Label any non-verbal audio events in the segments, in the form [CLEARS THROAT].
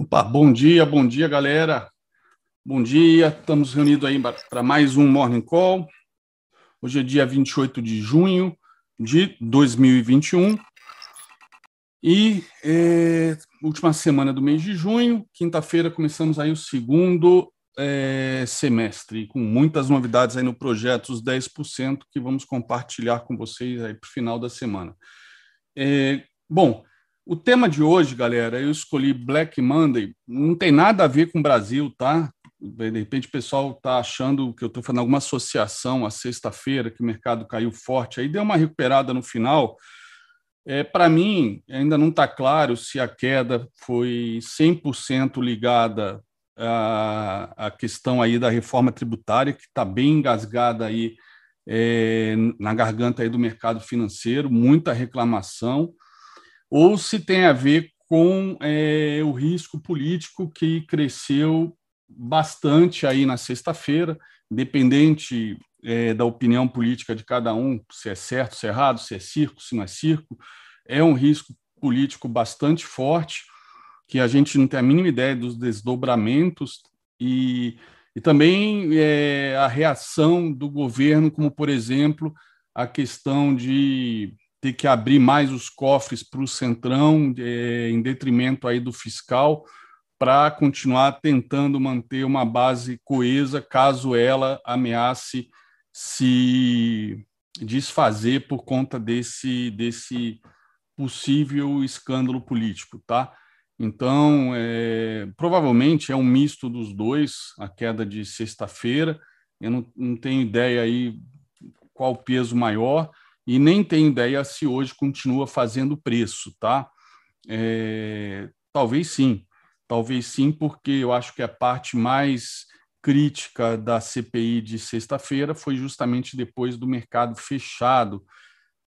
Opa, bom dia, bom dia, galera. Bom dia, estamos reunidos aí para mais um Morning Call. Hoje é dia 28 de junho de 2021 e é, última semana do mês de junho, quinta-feira começamos aí o segundo é, semestre, com muitas novidades aí no projeto, os 10% que vamos compartilhar com vocês aí para o final da semana. É, bom, o tema de hoje, galera, eu escolhi Black Monday, não tem nada a ver com o Brasil, tá? De repente o pessoal está achando que eu estou fazendo alguma associação a sexta-feira, que o mercado caiu forte, aí deu uma recuperada no final. É, Para mim, ainda não está claro se a queda foi 100% ligada à, à questão aí da reforma tributária, que está bem engasgada aí é, na garganta aí do mercado financeiro, muita reclamação ou se tem a ver com é, o risco político que cresceu bastante aí na sexta-feira, independente é, da opinião política de cada um, se é certo, se é errado, se é circo, se não é circo, é um risco político bastante forte, que a gente não tem a mínima ideia dos desdobramentos e, e também é, a reação do governo, como, por exemplo, a questão de ter que abrir mais os cofres para o centrão, é, em detrimento aí do fiscal, para continuar tentando manter uma base coesa, caso ela ameace se desfazer por conta desse, desse possível escândalo político, tá? Então, é, provavelmente é um misto dos dois, a queda de sexta-feira. Eu não, não tenho ideia aí qual o peso maior, e nem tem ideia se hoje continua fazendo preço, tá? É, talvez sim, talvez sim, porque eu acho que a parte mais crítica da CPI de sexta-feira foi justamente depois do mercado fechado,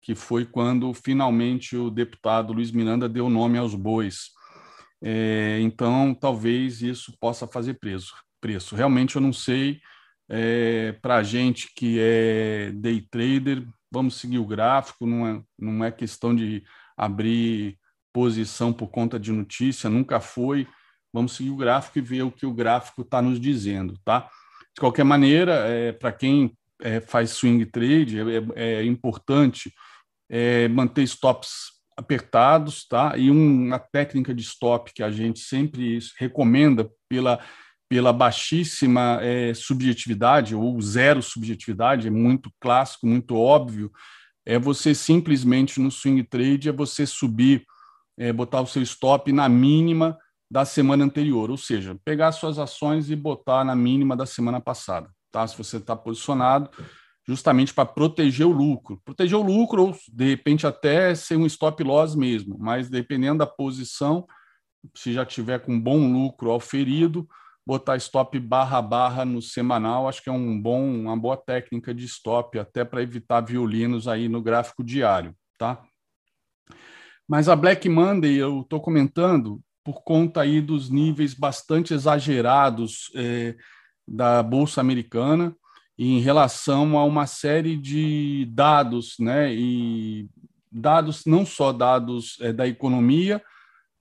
que foi quando finalmente o deputado Luiz Miranda deu nome aos bois. É, então, talvez isso possa fazer preço. preço. Realmente eu não sei. É, Para a gente que é day trader, vamos seguir o gráfico, não é, não é questão de abrir posição por conta de notícia, nunca foi. Vamos seguir o gráfico e ver o que o gráfico está nos dizendo, tá? De qualquer maneira, é, para quem é, faz swing trade, é, é importante é, manter stops apertados, tá? E uma técnica de stop que a gente sempre recomenda pela pela baixíssima é, subjetividade ou zero subjetividade, é muito clássico, muito óbvio, é você simplesmente no swing trade é você subir, é, botar o seu stop na mínima da semana anterior, ou seja, pegar suas ações e botar na mínima da semana passada, tá? Se você está posicionado, justamente para proteger o lucro, proteger o lucro ou de repente até ser um stop loss mesmo, mas dependendo da posição, se já tiver com bom lucro auferido, botar stop barra barra no semanal, acho que é um bom, uma boa técnica de stop, até para evitar violinos aí no gráfico diário, tá? Mas a Black Monday eu estou comentando por conta aí dos níveis bastante exagerados é, da Bolsa Americana em relação a uma série de dados, né? E dados, não só dados é, da economia,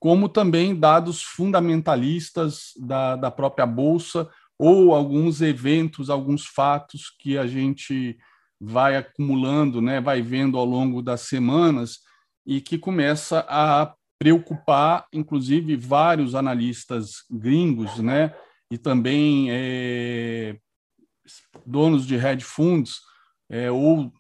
como também dados fundamentalistas da, da própria Bolsa ou alguns eventos, alguns fatos que a gente vai acumulando, né, vai vendo ao longo das semanas e que começa a preocupar, inclusive, vários analistas gringos, né, e também é, donos de hedge funds é, ou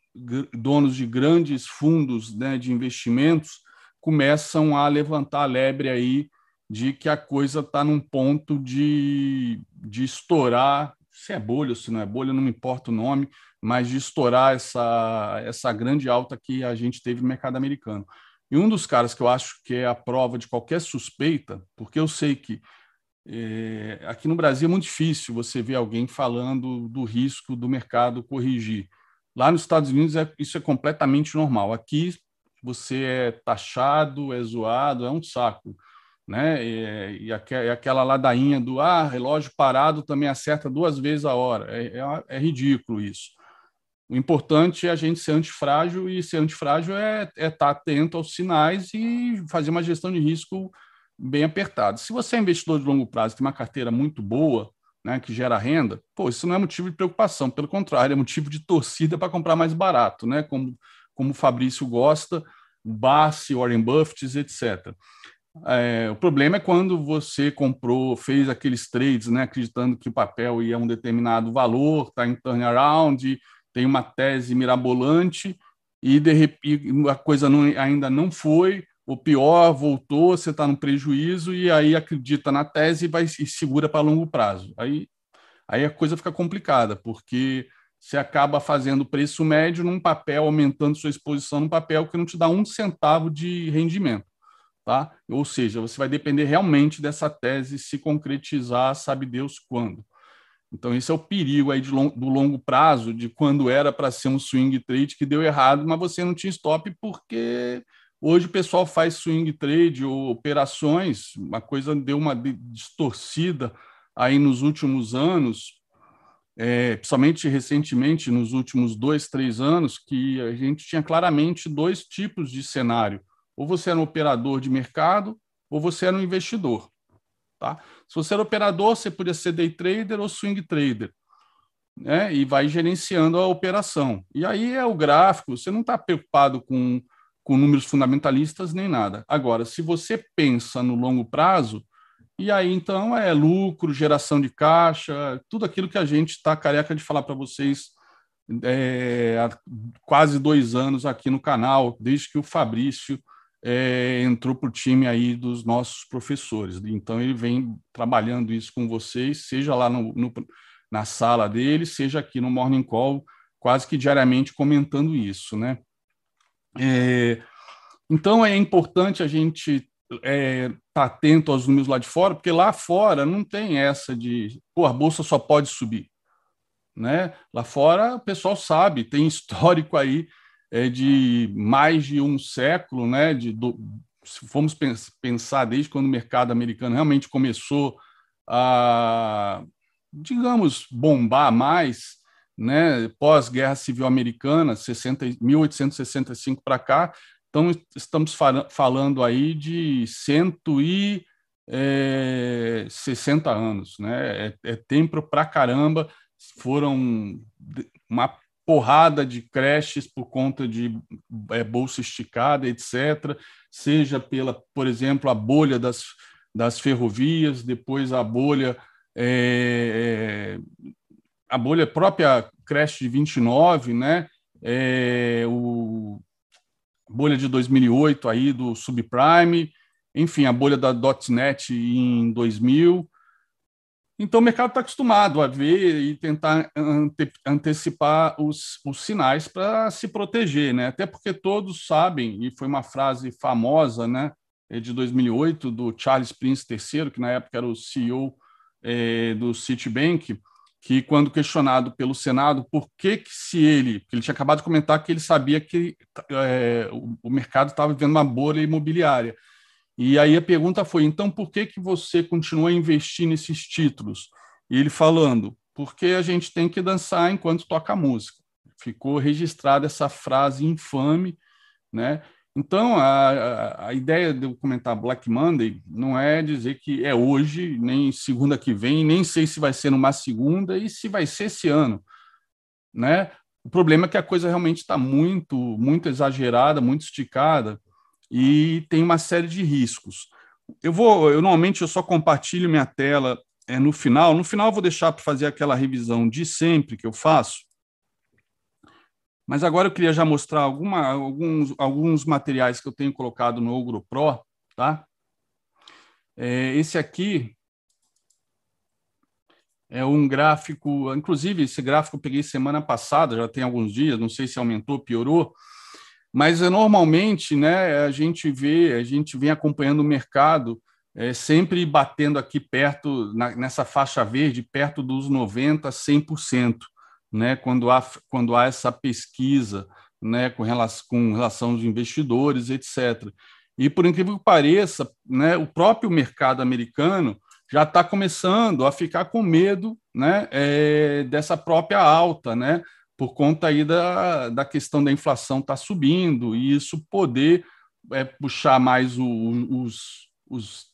donos de grandes fundos né, de investimentos começam a levantar a lebre aí de que a coisa está num ponto de, de estourar, se é bolha ou se não é bolha, não me importa o nome, mas de estourar essa, essa grande alta que a gente teve no mercado americano. E um dos caras que eu acho que é a prova de qualquer suspeita, porque eu sei que é, aqui no Brasil é muito difícil você ver alguém falando do risco do mercado corrigir. Lá nos Estados Unidos é, isso é completamente normal. Aqui você é taxado, é zoado, é um saco. Né? E, e, aquela ladainha do ah, relógio parado também acerta duas vezes a hora. É, é, é, ridículo isso. O importante é a gente ser antifrágil, e ser antifrágil é, é estar atento aos sinais e fazer uma gestão de risco bem apertado. Se você é investidor de longo prazo, tem uma carteira muito boa, né, que gera renda, pô, isso não é motivo de preocupação, pelo contrário, é motivo de torcida para comprar mais barato, né, como, como o Fabrício gosta, o Bassi, Warren Buffett, etc. É, o problema é quando você comprou, fez aqueles trades, né, acreditando que o papel ia a um determinado valor, está em turnaround, tem uma tese mirabolante e de repente a coisa não, ainda não foi, o pior voltou, você está no prejuízo e aí acredita na tese e vai e segura para longo prazo. Aí, aí a coisa fica complicada, porque você acaba fazendo preço médio num papel, aumentando sua exposição num papel que não te dá um centavo de rendimento. Tá? Ou seja, você vai depender realmente dessa tese se concretizar, sabe Deus quando. Então, esse é o perigo aí long, do longo prazo, de quando era para ser um swing trade que deu errado, mas você não tinha stop porque hoje o pessoal faz swing trade ou operações, uma coisa deu uma distorcida aí nos últimos anos, é, principalmente recentemente, nos últimos dois, três anos, que a gente tinha claramente dois tipos de cenário. Ou você era um operador de mercado, ou você era um investidor. Tá? Se você era operador, você podia ser day trader ou swing trader. Né? E vai gerenciando a operação. E aí é o gráfico, você não está preocupado com, com números fundamentalistas nem nada. Agora, se você pensa no longo prazo, e aí então é lucro, geração de caixa, tudo aquilo que a gente está careca de falar para vocês é, há quase dois anos aqui no canal, desde que o Fabrício é, entrou para o time aí dos nossos professores. Então, ele vem trabalhando isso com vocês, seja lá no, no, na sala dele, seja aqui no Morning Call, quase que diariamente comentando isso, né? É, então, é importante a gente é, tá atento aos números lá de fora, porque lá fora não tem essa de, pô, a bolsa só pode subir. Né? Lá fora o pessoal sabe, [LAUGHS] tem histórico aí é de mais de um século, né? De, do, se formos pensar desde quando o mercado americano realmente começou a, digamos, bombar mais, né? Pós-guerra civil americana, 60, 1865 para cá, então estamos falando aí de 160 é, anos, né? É, é tempo para caramba. Foram uma porrada de creches por conta de é, bolsa esticada, etc., seja pela, por exemplo, a bolha das, das ferrovias, depois a bolha é, é a bolha própria creche de 29, né? É, o bolha de 2008 aí do subprime, enfim, a bolha da .NET em 2000, então, o mercado está acostumado a ver e tentar ante antecipar os, os sinais para se proteger, né? Até porque todos sabem, e foi uma frase famosa, né, é de 2008, do Charles Prince III, que na época era o CEO é, do Citibank, que quando questionado pelo Senado por que, que se ele, ele tinha acabado de comentar que ele sabia que é, o, o mercado estava vivendo uma bolha imobiliária, e aí a pergunta foi: então por que, que você continua a investir nesses títulos? E ele falando: porque a gente tem que dançar enquanto toca música. Ficou registrada essa frase infame, né? Então, a, a, ideia de eu comentar Black Monday não é dizer que é hoje, nem segunda que vem, nem sei se vai ser numa segunda e se vai ser esse ano. Né? O problema é que a coisa realmente está muito, muito exagerada, muito esticada e tem uma série de riscos. Eu vou, eu normalmente eu só compartilho minha tela é, no final. No final eu vou deixar para fazer aquela revisão de sempre que eu faço. Mas agora eu queria já mostrar alguma, alguns, alguns materiais que eu tenho colocado no Ogro Pro, tá? É, esse aqui é um gráfico, inclusive esse gráfico eu peguei semana passada, já tem alguns dias, não sei se aumentou, piorou, mas eh, normalmente, né, a gente vê, a gente vem acompanhando o mercado é, sempre batendo aqui perto, na, nessa faixa verde, perto dos 90%, 100%, né, quando, há, quando há essa pesquisa né, com, relação, com relação aos investidores, etc. E, por incrível que pareça, né, o próprio mercado americano já está começando a ficar com medo né, é, dessa própria alta, né? por conta aí da, da questão da inflação estar tá subindo e isso poder é, puxar mais o, os, os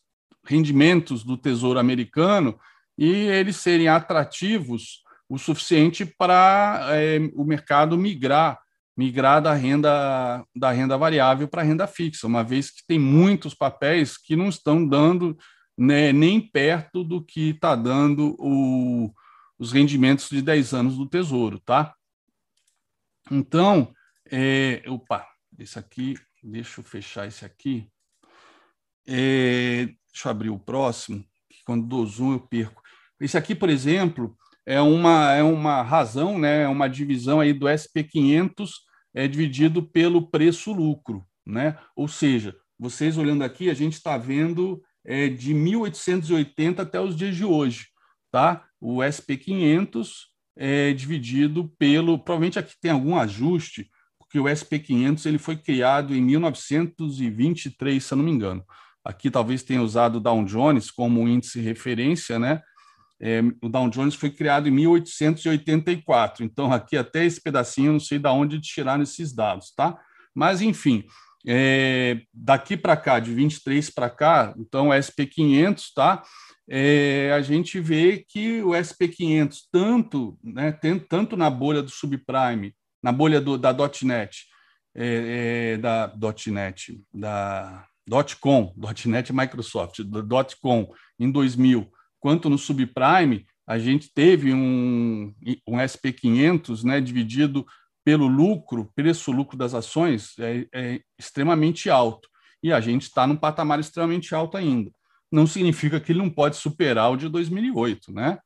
rendimentos do Tesouro Americano e eles serem atrativos o suficiente para é, o mercado migrar migrar da renda da renda variável para a renda fixa, uma vez que tem muitos papéis que não estão dando né, nem perto do que está dando o, os rendimentos de 10 anos do Tesouro, tá? Então, é, opa, esse aqui, deixa eu fechar esse aqui. É, deixa eu abrir o próximo, que quando dou zoom eu perco. Esse aqui, por exemplo, é uma, é uma razão, né, é uma divisão aí do SP500 é dividido pelo preço-lucro, né? Ou seja, vocês olhando aqui, a gente está vendo é, de 1880 até os dias de hoje, tá? O SP500 é dividido pelo, provavelmente aqui tem algum ajuste, porque o SP500 ele foi criado em 1923, se eu não me engano. Aqui talvez tenha usado o Dow Jones como índice referência, né? É, o Dow Jones foi criado em 1884, então aqui até esse pedacinho, não sei de onde tiraram esses dados, tá? Mas, enfim, é, daqui para cá, de 23 para cá, então o SP500, tá? É, a gente vê que o SP500, tanto, né, tem, tanto na bolha do subprime, na bolha do, da .NET, é, é, da .NET, da .com, .NET Microsoft, da .com, em 2000, quanto no subprime, a gente teve um, um SP500 né, dividido pelo lucro, preço-lucro das ações, é, é extremamente alto. E a gente está num patamar extremamente alto ainda. Não significa que ele não pode superar o de 2008. Né?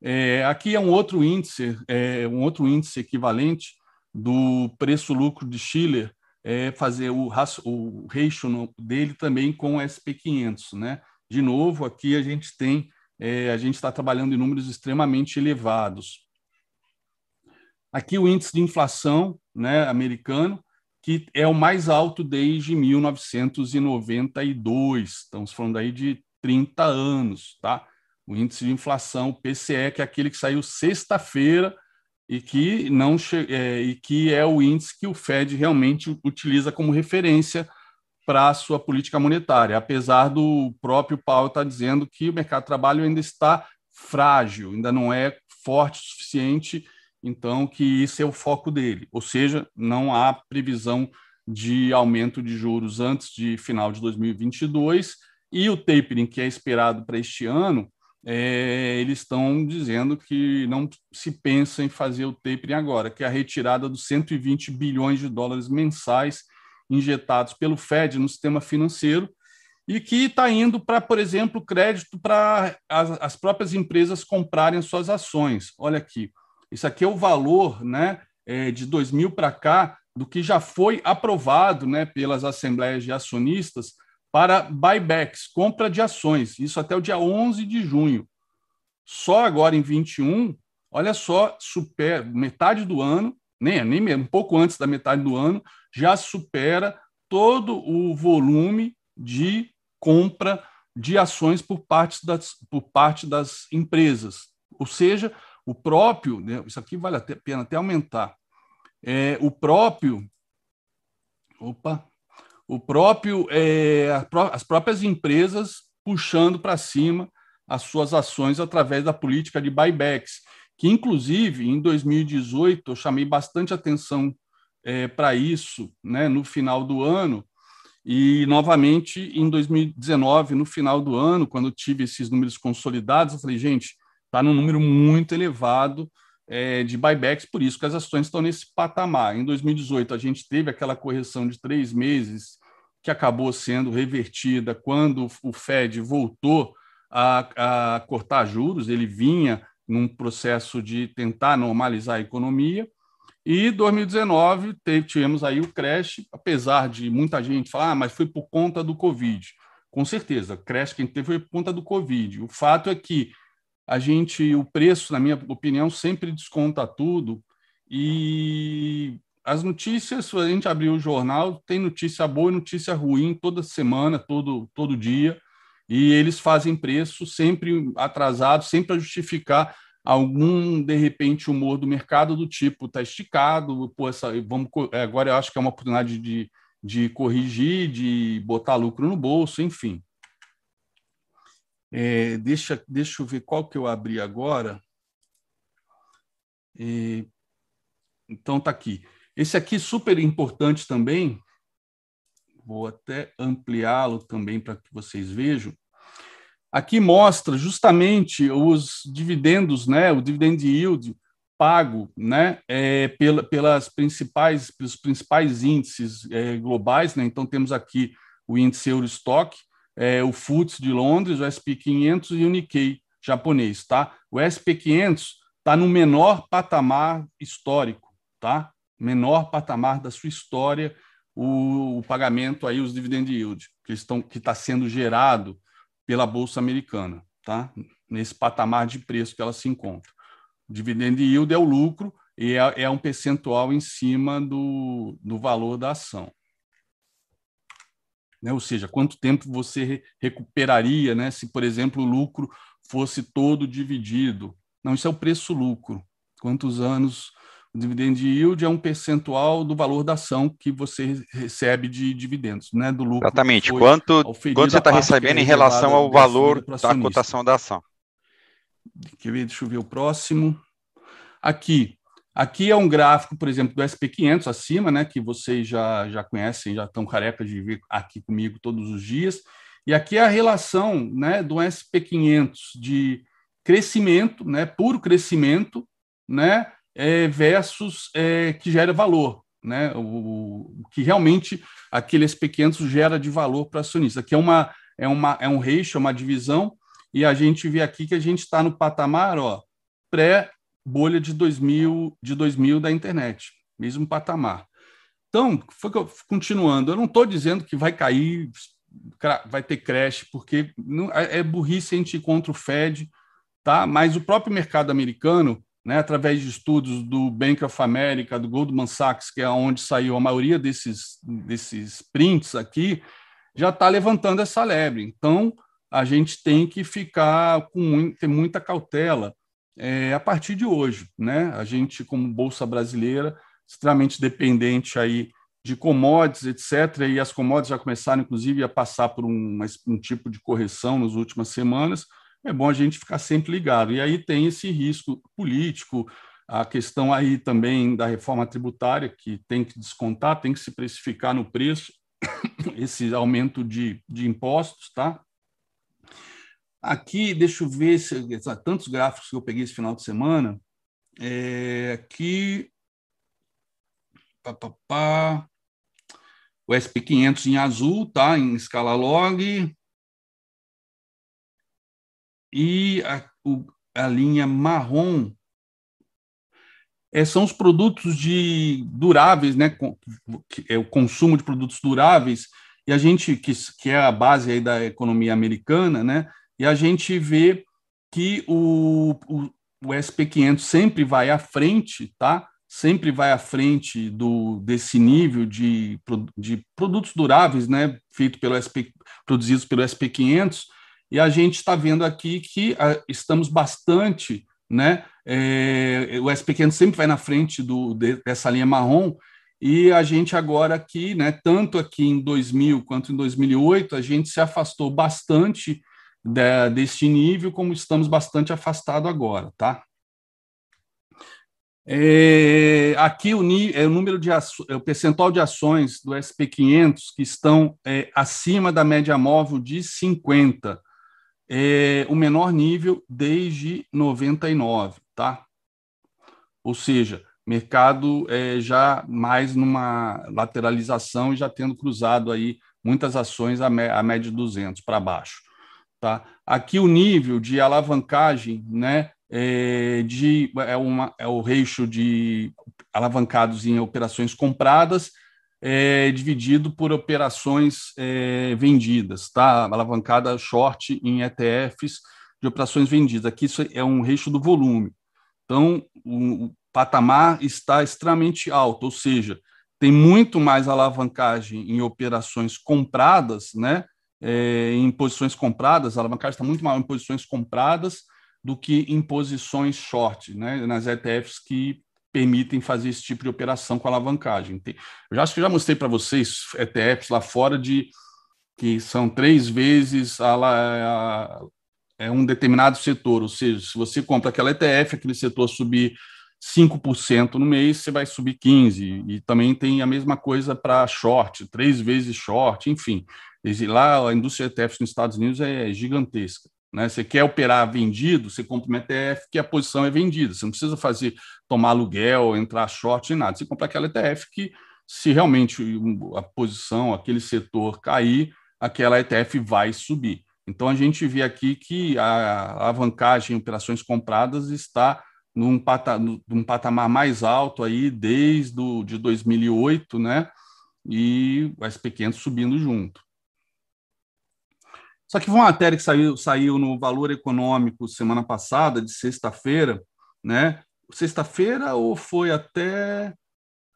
É, aqui é um outro índice, é, um outro índice equivalente do preço-lucro de Schiller, é fazer o, o ratio dele também com o SP500. Né? De novo, aqui a gente tem é, a gente está trabalhando em números extremamente elevados. Aqui o índice de inflação né, americano, que é o mais alto desde 1992. Estamos falando aí de 30 anos, tá? O índice de inflação, PCE, que é aquele que saiu sexta-feira e que não é, e que é o índice que o Fed realmente utiliza como referência para a sua política monetária, apesar do próprio Paulo estar tá dizendo que o mercado de trabalho ainda está frágil, ainda não é forte o suficiente, então que isso é o foco dele. Ou seja, não há previsão de aumento de juros antes de final de 2022 e o tapering que é esperado para este ano, é, eles estão dizendo que não se pensa em fazer o tapering agora, que é a retirada dos 120 bilhões de dólares mensais injetados pelo Fed no sistema financeiro e que está indo para, por exemplo, crédito para as, as, próprias empresas comprarem suas ações. Olha aqui, isso aqui é o valor né, é, de 2000 para cá do que já foi aprovado né, pelas assembleias de acionistas para buybacks, compra de ações, isso até o dia 11 de junho. Só agora em 21, olha só, super, metade do ano, nem, nem um pouco antes da metade do ano, já supera todo o volume de compra de ações por parte das, por parte das empresas. Ou seja, o próprio, né, isso aqui vale a pena até aumentar, é, o próprio, opa, o próprio, é, as próprias empresas puxando para cima as suas ações através da política de buybacks, que inclusive em 2018 eu chamei bastante atenção é, para isso né, no final do ano. E, novamente, em 2019, no final do ano, quando tive esses números consolidados, eu falei, gente, está num número muito elevado é, de buybacks, por isso que as ações estão nesse patamar. Em 2018, a gente teve aquela correção de três meses que acabou sendo revertida quando o Fed voltou a, a cortar juros, ele vinha num processo de tentar normalizar a economia, e 2019 tivemos aí o crash, apesar de muita gente falar, ah, mas foi por conta do Covid. Com certeza, o crash que a gente teve foi por conta do Covid. O fato é que a gente, o preço, na minha opinião, sempre desconta tudo. E as notícias, a gente abrir o jornal, tem notícia boa e notícia ruim toda semana, todo, todo dia. E eles fazem preço sempre atrasado, sempre a justificar algum, de repente, humor do mercado do tipo, está esticado, pô, essa, vamos, é, agora eu acho que é uma oportunidade de, de corrigir, de botar lucro no bolso, enfim. É, deixa, deixa eu ver qual que eu abri agora. É, então, está aqui. Esse aqui super importante também, vou até ampliá-lo também para que vocês vejam. Aqui mostra justamente os dividendos, né, o dividend yield pago, né, é, pela, pelas principais, pelos principais índices é, globais, né. Então temos aqui o índice Eurostock, é, o FTSE de Londres, o SP 500 e o Nikkei japonês, tá? O SP 500 está no menor patamar histórico, tá? Menor patamar da sua história o, o pagamento aí os dividend yield que estão que está sendo gerado pela bolsa americana, tá? Nesse patamar de preço que ela se encontra. O dividend yield é o lucro e é, é um percentual em cima do, do valor da ação. Né? Ou seja, quanto tempo você recuperaria, né? Se, por exemplo, o lucro fosse todo dividido. Não, isso é o preço-lucro. Quantos anos o dividend yield é um percentual do valor da ação que você recebe de dividendos, né? Do lucro. Exatamente. Quanto, quanto você está recebendo em relação ao valor da cotação da ação? Deixa eu ver o próximo. Aqui. Aqui é um gráfico, por exemplo, do SP500 acima, né, que vocês já, já conhecem, já estão carecas de ver aqui comigo todos os dias. E aqui é a relação né, do SP500 de crescimento, né, puro crescimento, né, é, versus é, que gera valor, né? O, o, que realmente aqueles pequenos gera de valor para acionista. Aqui é uma é uma é um ratio, é uma divisão e a gente vê aqui que a gente está no patamar, ó, pré bolha de 2000 de 2000 da internet, mesmo patamar. Então, foi que eu, continuando, eu não estou dizendo que vai cair, vai ter crash, porque não, é, é burrice a gente contra o Fed, tá? Mas o próprio mercado americano né, através de estudos do Bank of America, do Goldman Sachs, que é onde saiu a maioria desses, desses prints aqui, já está levantando essa lebre. Então, a gente tem que ficar com ter muita cautela é, a partir de hoje. Né? A gente, como Bolsa Brasileira, extremamente dependente aí de commodities, etc., e as commodities já começaram, inclusive, a passar por um, um tipo de correção nas últimas semanas, é bom a gente ficar sempre ligado. E aí tem esse risco político, a questão aí também da reforma tributária, que tem que descontar, tem que se precificar no preço, [COUGHS] esse aumento de, de impostos, tá? Aqui, deixa eu ver se tantos gráficos que eu peguei esse final de semana. É, aqui. Pá, pá, pá, o SP500 em azul, tá? Em escala log e a, o, a linha marrom é, são os produtos de duráveis, né? É o consumo de produtos duráveis e a gente que, que é a base aí da economia americana, né? E a gente vê que o, o, o SP500 sempre vai à frente, tá? Sempre vai à frente do desse nível de, de produtos duráveis, né? Feito pelo SP, produzidos pelo SP500 e a gente está vendo aqui que uh, estamos bastante, né? É, o SP500 sempre vai na frente do, de, dessa linha marrom, e a gente agora aqui, né, tanto aqui em 2000 quanto em 2008, a gente se afastou bastante de, deste nível, como estamos bastante afastados agora, tá? É, aqui o, é o número de é o percentual de ações do SP500 que estão é, acima da média móvel de 50 é o menor nível desde 99, tá? Ou seja, mercado é, já mais numa lateralização e já tendo cruzado aí muitas ações a, média de 200 para baixo, tá? Aqui o nível de alavancagem, né, é, de, é, uma, é o ratio de alavancados em operações compradas é, dividido por operações é, vendidas, tá? Alavancada short em ETFs de operações vendidas. Aqui isso é um ratio do volume. Então, o, o patamar está extremamente alto, ou seja, tem muito mais alavancagem em operações compradas, né? É, em posições compradas, a alavancagem está muito maior em posições compradas do que em posições short, né? Nas ETFs que permitem fazer esse tipo de operação com alavancagem. Eu já acho que já mostrei para vocês ETFs lá fora de que são três vezes a, a, é um determinado setor, ou seja, se você compra aquela ETF, aquele setor subir 5% no mês, você vai subir 15%. E também tem a mesma coisa para short, três vezes short, enfim. Lá a indústria de ETFs nos Estados Unidos é gigantesca. Né? Você quer operar vendido, você compra um ETF que a posição é vendida. Você não precisa fazer tomar aluguel, entrar short, nada. Você compra aquela ETF que, se realmente a posição, aquele setor cair, aquela ETF vai subir. Então a gente vê aqui que a alavancagem em operações compradas está num, pata, num patamar mais alto aí desde de 2008, né? E as pequenas subindo junto. Só que uma matéria que saiu, saiu no Valor Econômico semana passada, de sexta-feira, né? Sexta-feira ou foi até,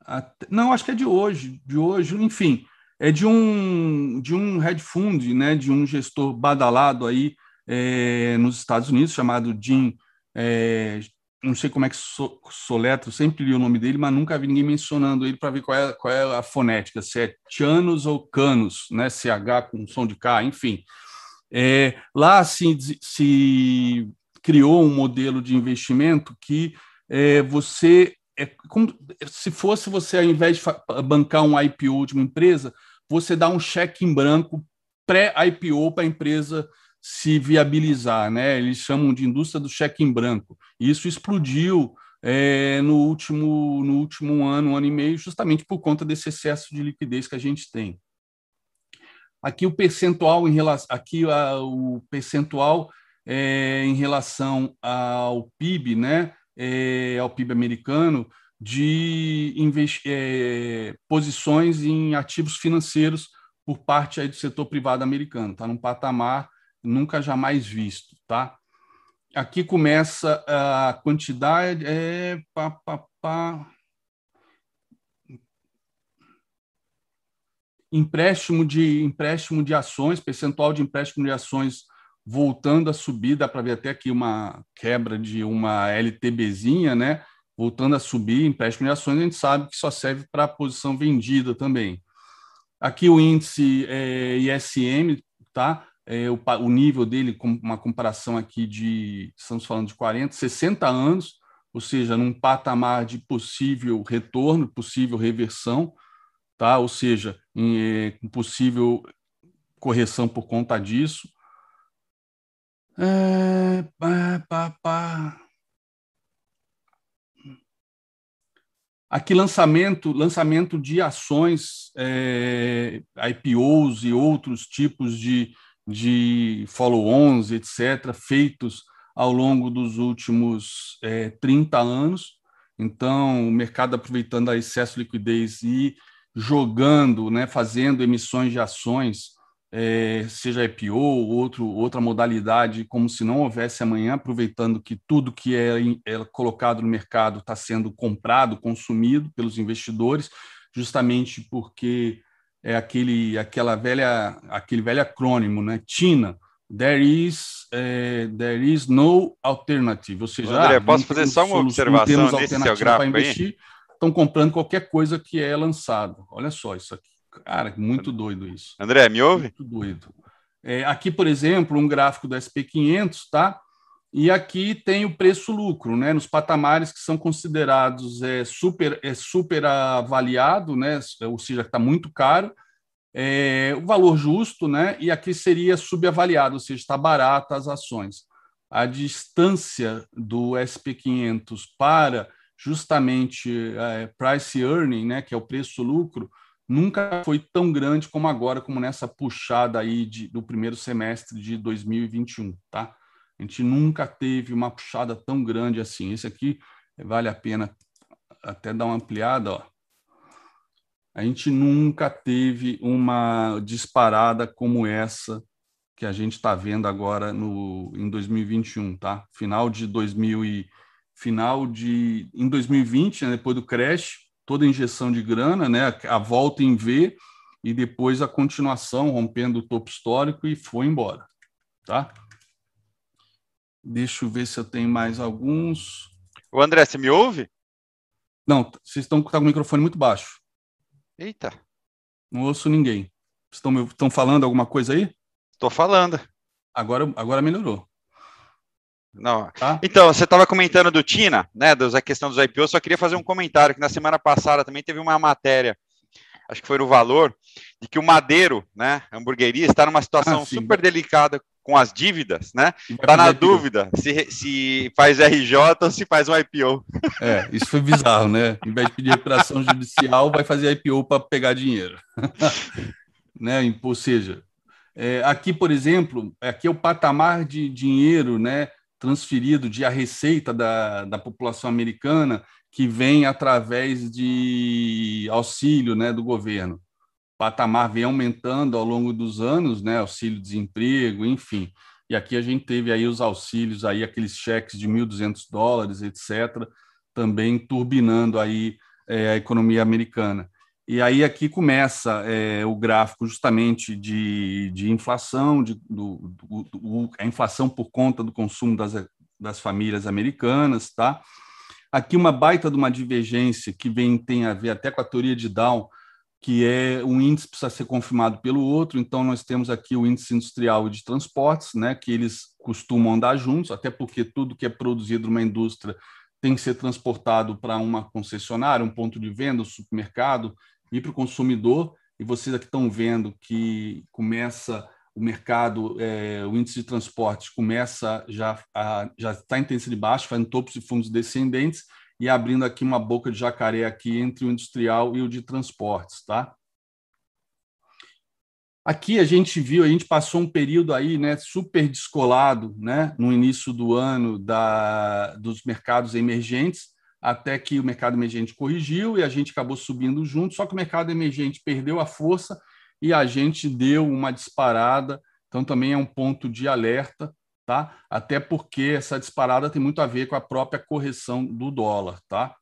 até, Não, acho que é de hoje, de hoje, enfim, é de um de um hedge fund, né? De um gestor badalado aí é, nos Estados Unidos chamado Jim é, não sei como é que so, soletro, sempre li o nome dele, mas nunca vi ninguém mencionando ele para ver qual é, qual é a fonética, se é Tianos ou Canos, né? CH com som de K, enfim. É, lá assim, se criou um modelo de investimento que é, você é como se fosse você, ao invés de bancar um IPO de uma empresa, você dá um cheque em branco pré-IPO para a empresa se viabilizar, né? Eles chamam de indústria do cheque em branco. Isso explodiu é, no último no último ano, um ano e meio, justamente por conta desse excesso de liquidez que a gente tem. Aqui o percentual em relação, aqui a, o percentual é, em relação ao PIB, né? É, ao PIB americano de é, posições em ativos financeiros por parte aí do setor privado americano. Está num patamar nunca jamais visto, tá? Aqui começa a quantidade, é, pá, pá, pá. Empréstimo de empréstimo de ações, percentual de empréstimo de ações voltando a subir, dá para ver até aqui uma quebra de uma LTBzinha, né? Voltando a subir, empréstimo de ações, a gente sabe que só serve para a posição vendida também. Aqui o índice é, ISM, tá? é, o, o, nível dele, com uma comparação aqui de, estamos falando de 40, 60 anos, ou seja, num patamar de possível retorno, possível reversão, tá? ou seja, é, possível correção por conta disso. É, pá, pá, pá. Aqui lançamento, lançamento de ações, é, IPOs e outros tipos de, de follow-ons, etc., feitos ao longo dos últimos é, 30 anos. Então, o mercado aproveitando a excesso de liquidez e jogando, né, fazendo emissões de ações, é, seja IPO ou outro, outra modalidade, como se não houvesse amanhã, aproveitando que tudo que é, é colocado no mercado está sendo comprado, consumido pelos investidores, justamente porque é aquele, aquela velha, aquele velho acrônimo, né? TINA, There is, é, there is no alternative. Ou seja, André, ah, posso fazer só uma observação nesse seu gráfico investir, Estão comprando qualquer coisa que é lançado. Olha só isso aqui. Cara, muito doido isso. André, me ouve? Muito doido. É, aqui, por exemplo, um gráfico do SP500, tá? E aqui tem o preço-lucro, né? Nos patamares que são considerados é, super, é super avaliado, né? Ou seja, está muito caro é, o valor justo, né? E aqui seria subavaliado, ou seja, está barata as ações. A distância do SP500 para justamente é, price earning, né, que é o preço-lucro, nunca foi tão grande como agora, como nessa puxada aí de, do primeiro semestre de 2021, tá? A gente nunca teve uma puxada tão grande assim. Esse aqui vale a pena até dar uma ampliada, ó. A gente nunca teve uma disparada como essa que a gente está vendo agora no, em 2021, tá? Final de 2000 e final de em 2020, né, depois do crash, toda a injeção de grana, né, a volta em V e depois a continuação rompendo o topo histórico e foi embora, tá? Deixa eu ver se eu tenho mais alguns. O André, você me ouve? Não, vocês estão tá com o microfone muito baixo. Eita. Não ouço ninguém. Estão, estão falando alguma coisa aí? Estou falando. Agora, agora melhorou. Não. Tá? Então, você estava comentando do Tina, né, da questão dos IPO, só queria fazer um comentário, que na semana passada também teve uma matéria, acho que foi no Valor, de que o Madeiro, né, hamburgueria, está numa situação ah, super delicada com as dívidas, né? Está na dúvida se, se faz RJ ou se faz um IPO. É, isso foi bizarro, né? Em vez de pedir recuperação judicial, vai fazer IPO para pegar dinheiro. [LAUGHS] né? Ou seja, é, aqui, por exemplo, aqui é o patamar de dinheiro né, transferido de a receita da, da população americana que vem através de auxílio né, do governo. O patamar vem aumentando ao longo dos anos, né, auxílio-desemprego, enfim. E aqui a gente teve aí os auxílios, aí aqueles cheques de 1.200 dólares, etc., também turbinando aí é, a economia americana. E aí aqui começa é, o gráfico justamente de, de inflação, de, do, do, do, a inflação por conta do consumo das, das famílias americanas, tá? Aqui uma baita de uma divergência que vem tem a ver até com a teoria de Down, que é um índice precisa ser confirmado pelo outro. Então nós temos aqui o índice industrial de transportes, né? Que eles costumam andar juntos, até porque tudo que é produzido numa indústria tem que ser transportado para uma concessionária, um ponto de venda, um supermercado e para o consumidor. E vocês aqui estão vendo que começa o mercado, é, o índice de transportes começa já a, já está em tendência de baixo, fazendo topos e fundos descendentes e abrindo aqui uma boca de jacaré aqui entre o industrial e o de transportes, tá? Aqui a gente viu, a gente passou um período aí, né, super descolado, né, no início do ano da, dos mercados emergentes, até que o mercado emergente corrigiu e a gente acabou subindo junto, só que o mercado emergente perdeu a força e a gente deu uma disparada, então também é um ponto de alerta, tá? Até porque essa disparada tem muito a ver com a própria correção do dólar, tá?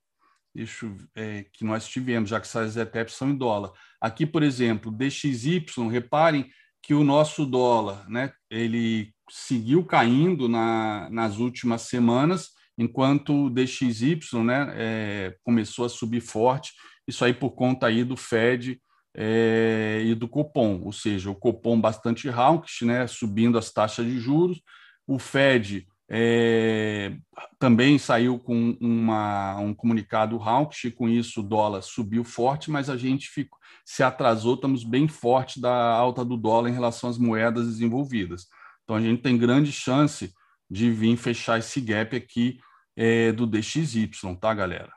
Isso é, que nós tivemos, já que essas ETFs são em dólar. Aqui, por exemplo, DXY, reparem que o nosso dólar, né, ele seguiu caindo na, nas últimas semanas, enquanto o DXY né, é, começou a subir forte, isso aí por conta aí do Fed é, e do Copom, ou seja, o Copom bastante hawkish, né, subindo as taxas de juros, o Fed é, também saiu com uma, um comunicado hawkish, com isso o dólar subiu forte, mas a gente ficou, se atrasou, estamos bem forte da alta do dólar em relação às moedas desenvolvidas. Então a gente tem grande chance de vir fechar esse gap aqui é, do DXY, tá, galera?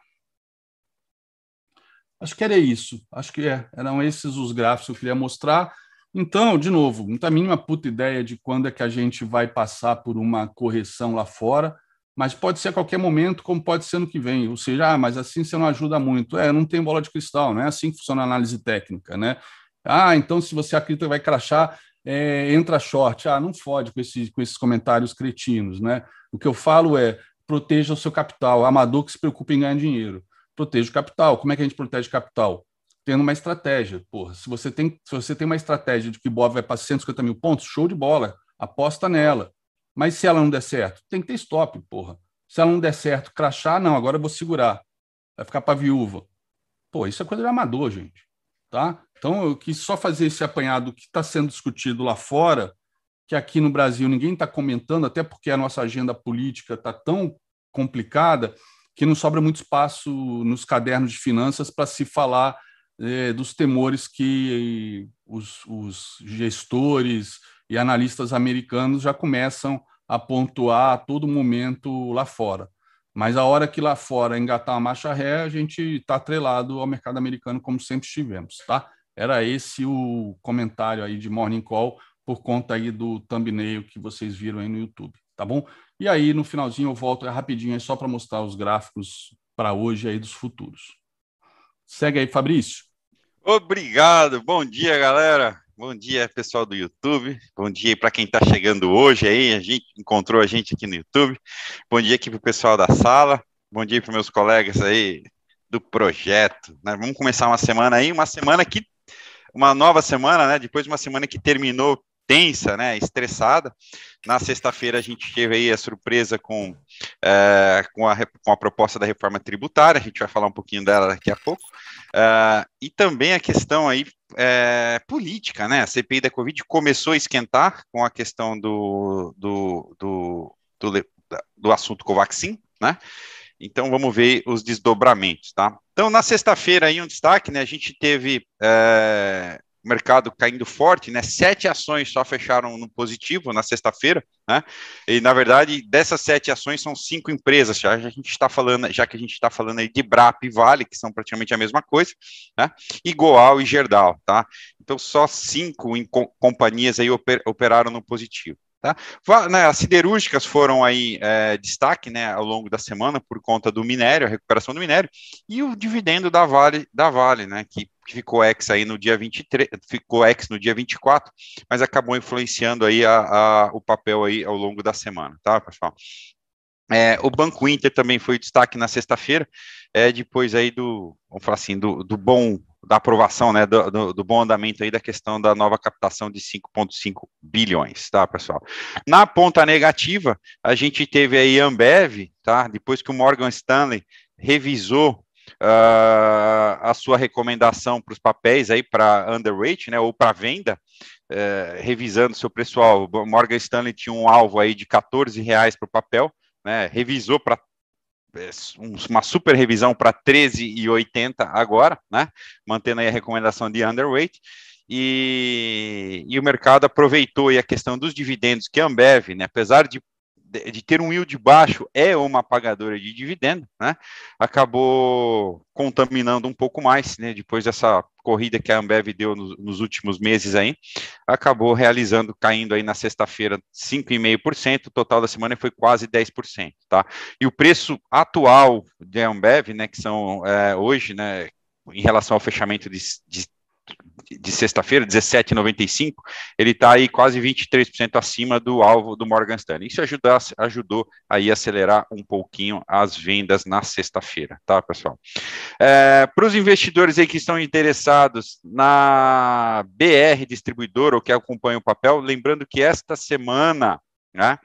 Acho que era isso. Acho que é, eram esses os gráficos que eu queria mostrar. Então, de novo, não tem a mínima puta ideia de quando é que a gente vai passar por uma correção lá fora, mas pode ser a qualquer momento, como pode ser no que vem. Ou seja, ah, mas assim você não ajuda muito. É, não tem bola de cristal, não é assim que funciona a análise técnica, né? Ah, então se você acredita que vai crachar, é, entra short. Ah, não fode com, esse, com esses comentários cretinos, né? O que eu falo é, proteja o seu capital. Amador que se preocupa em ganhar dinheiro. Proteja o capital. Como é que a gente protege o capital? Tendo uma estratégia. Porra, se você tem, se você tem uma estratégia de que o Bob vai para 150 mil pontos, show de bola. Aposta nela. Mas se ela não der certo, tem que ter stop, porra. Se ela não der certo, crachar, não, agora eu vou segurar. Vai ficar para viúva. Pô, isso é coisa de amador, gente. Tá? Então, eu quis só fazer esse apanhado que está sendo discutido lá fora, que aqui no Brasil ninguém está comentando, até porque a nossa agenda política está tão complicada que não sobra muito espaço nos cadernos de finanças para se falar é, dos temores que os, os, gestores e analistas americanos já começam a pontuar a todo momento lá fora. Mas a hora que lá fora engatar a marcha ré, a gente está atrelado ao mercado americano, como sempre estivemos. Tá? Era esse o comentário aí de Morning Call, por conta aí do thumbnail que vocês viram aí no YouTube, tá bom? E aí, no finalzinho, eu volto rapidinho aí só para mostrar os gráficos para hoje aí dos futuros. Segue aí, Fabrício. Obrigado. Bom dia, galera. Bom dia, pessoal do YouTube. Bom dia para quem está chegando hoje aí. A gente encontrou a gente aqui no YouTube. Bom dia aqui para o pessoal da sala. Bom dia para meus colegas aí do projeto. Né? Vamos começar uma semana aí, uma semana que uma nova semana, né? Depois de uma semana que terminou tensa, né, estressada. Na sexta-feira a gente teve aí a surpresa com, é, com, a, com a proposta da reforma tributária, a gente vai falar um pouquinho dela daqui a pouco, é, e também a questão aí é, política, né, a CPI da Covid começou a esquentar com a questão do, do, do, do do assunto Covaxin, né? Então vamos ver os desdobramentos, tá? Então na sexta-feira aí um destaque, né? A gente teve é, mercado caindo forte, né? Sete ações só fecharam no positivo na sexta-feira, né? E na verdade dessas sete ações são cinco empresas. Já a gente está falando, já que a gente está falando aí de Brap e Vale, que são praticamente a mesma coisa, né? E Goal e Gerdau, tá? Então só cinco companhias aí oper, operaram no positivo. Tá? Né, as siderúrgicas foram aí é, destaque né, ao longo da semana por conta do minério, a recuperação do minério, e o dividendo da Vale, da Vale né, que ficou ex aí no dia 23, ficou ex no dia 24, mas acabou influenciando aí a, a, o papel aí ao longo da semana, tá, pessoal? É, o Banco Inter também foi destaque na sexta-feira, é, depois aí do, vamos falar assim, do, do bom da aprovação, né, do, do, do, bom andamento aí da questão da nova captação de 5,5 bilhões, tá, pessoal? Na ponta negativa, a gente teve aí Ambev, tá, depois que o Morgan Stanley revisou uh, a sua recomendação para os papéis aí para underweight, né, ou para venda, uh, revisando seu pessoal, o Morgan Stanley tinha um alvo aí de 14 reais para o papel, né, revisou para uma super revisão para 13,80 agora, né? Mantendo aí a recomendação de underweight. E, e o mercado aproveitou a questão dos dividendos que a Ambev, né, apesar de de ter um yield baixo é uma pagadora de dividendo, né? Acabou contaminando um pouco mais, né? Depois dessa corrida que a Ambev deu nos, nos últimos meses aí, acabou realizando, caindo aí na sexta-feira 5,5%, o total da semana foi quase 10%, tá? E o preço atual de Ambev, né, que são é, hoje, né, em relação ao fechamento de, de de sexta-feira, 17,95, ele está aí quase 23% acima do alvo do Morgan Stanley. Isso ajudou, ajudou aí a acelerar um pouquinho as vendas na sexta-feira, tá, pessoal? É, Para os investidores aí que estão interessados na BR Distribuidora ou que acompanham o papel, lembrando que esta semana, né,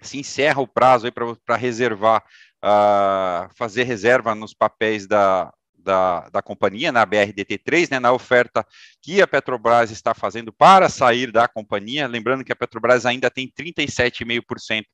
se encerra o prazo aí para reservar, uh, fazer reserva nos papéis da da, da companhia, na BRDT3, né, na oferta que a Petrobras está fazendo para sair da companhia. Lembrando que a Petrobras ainda tem 37,5%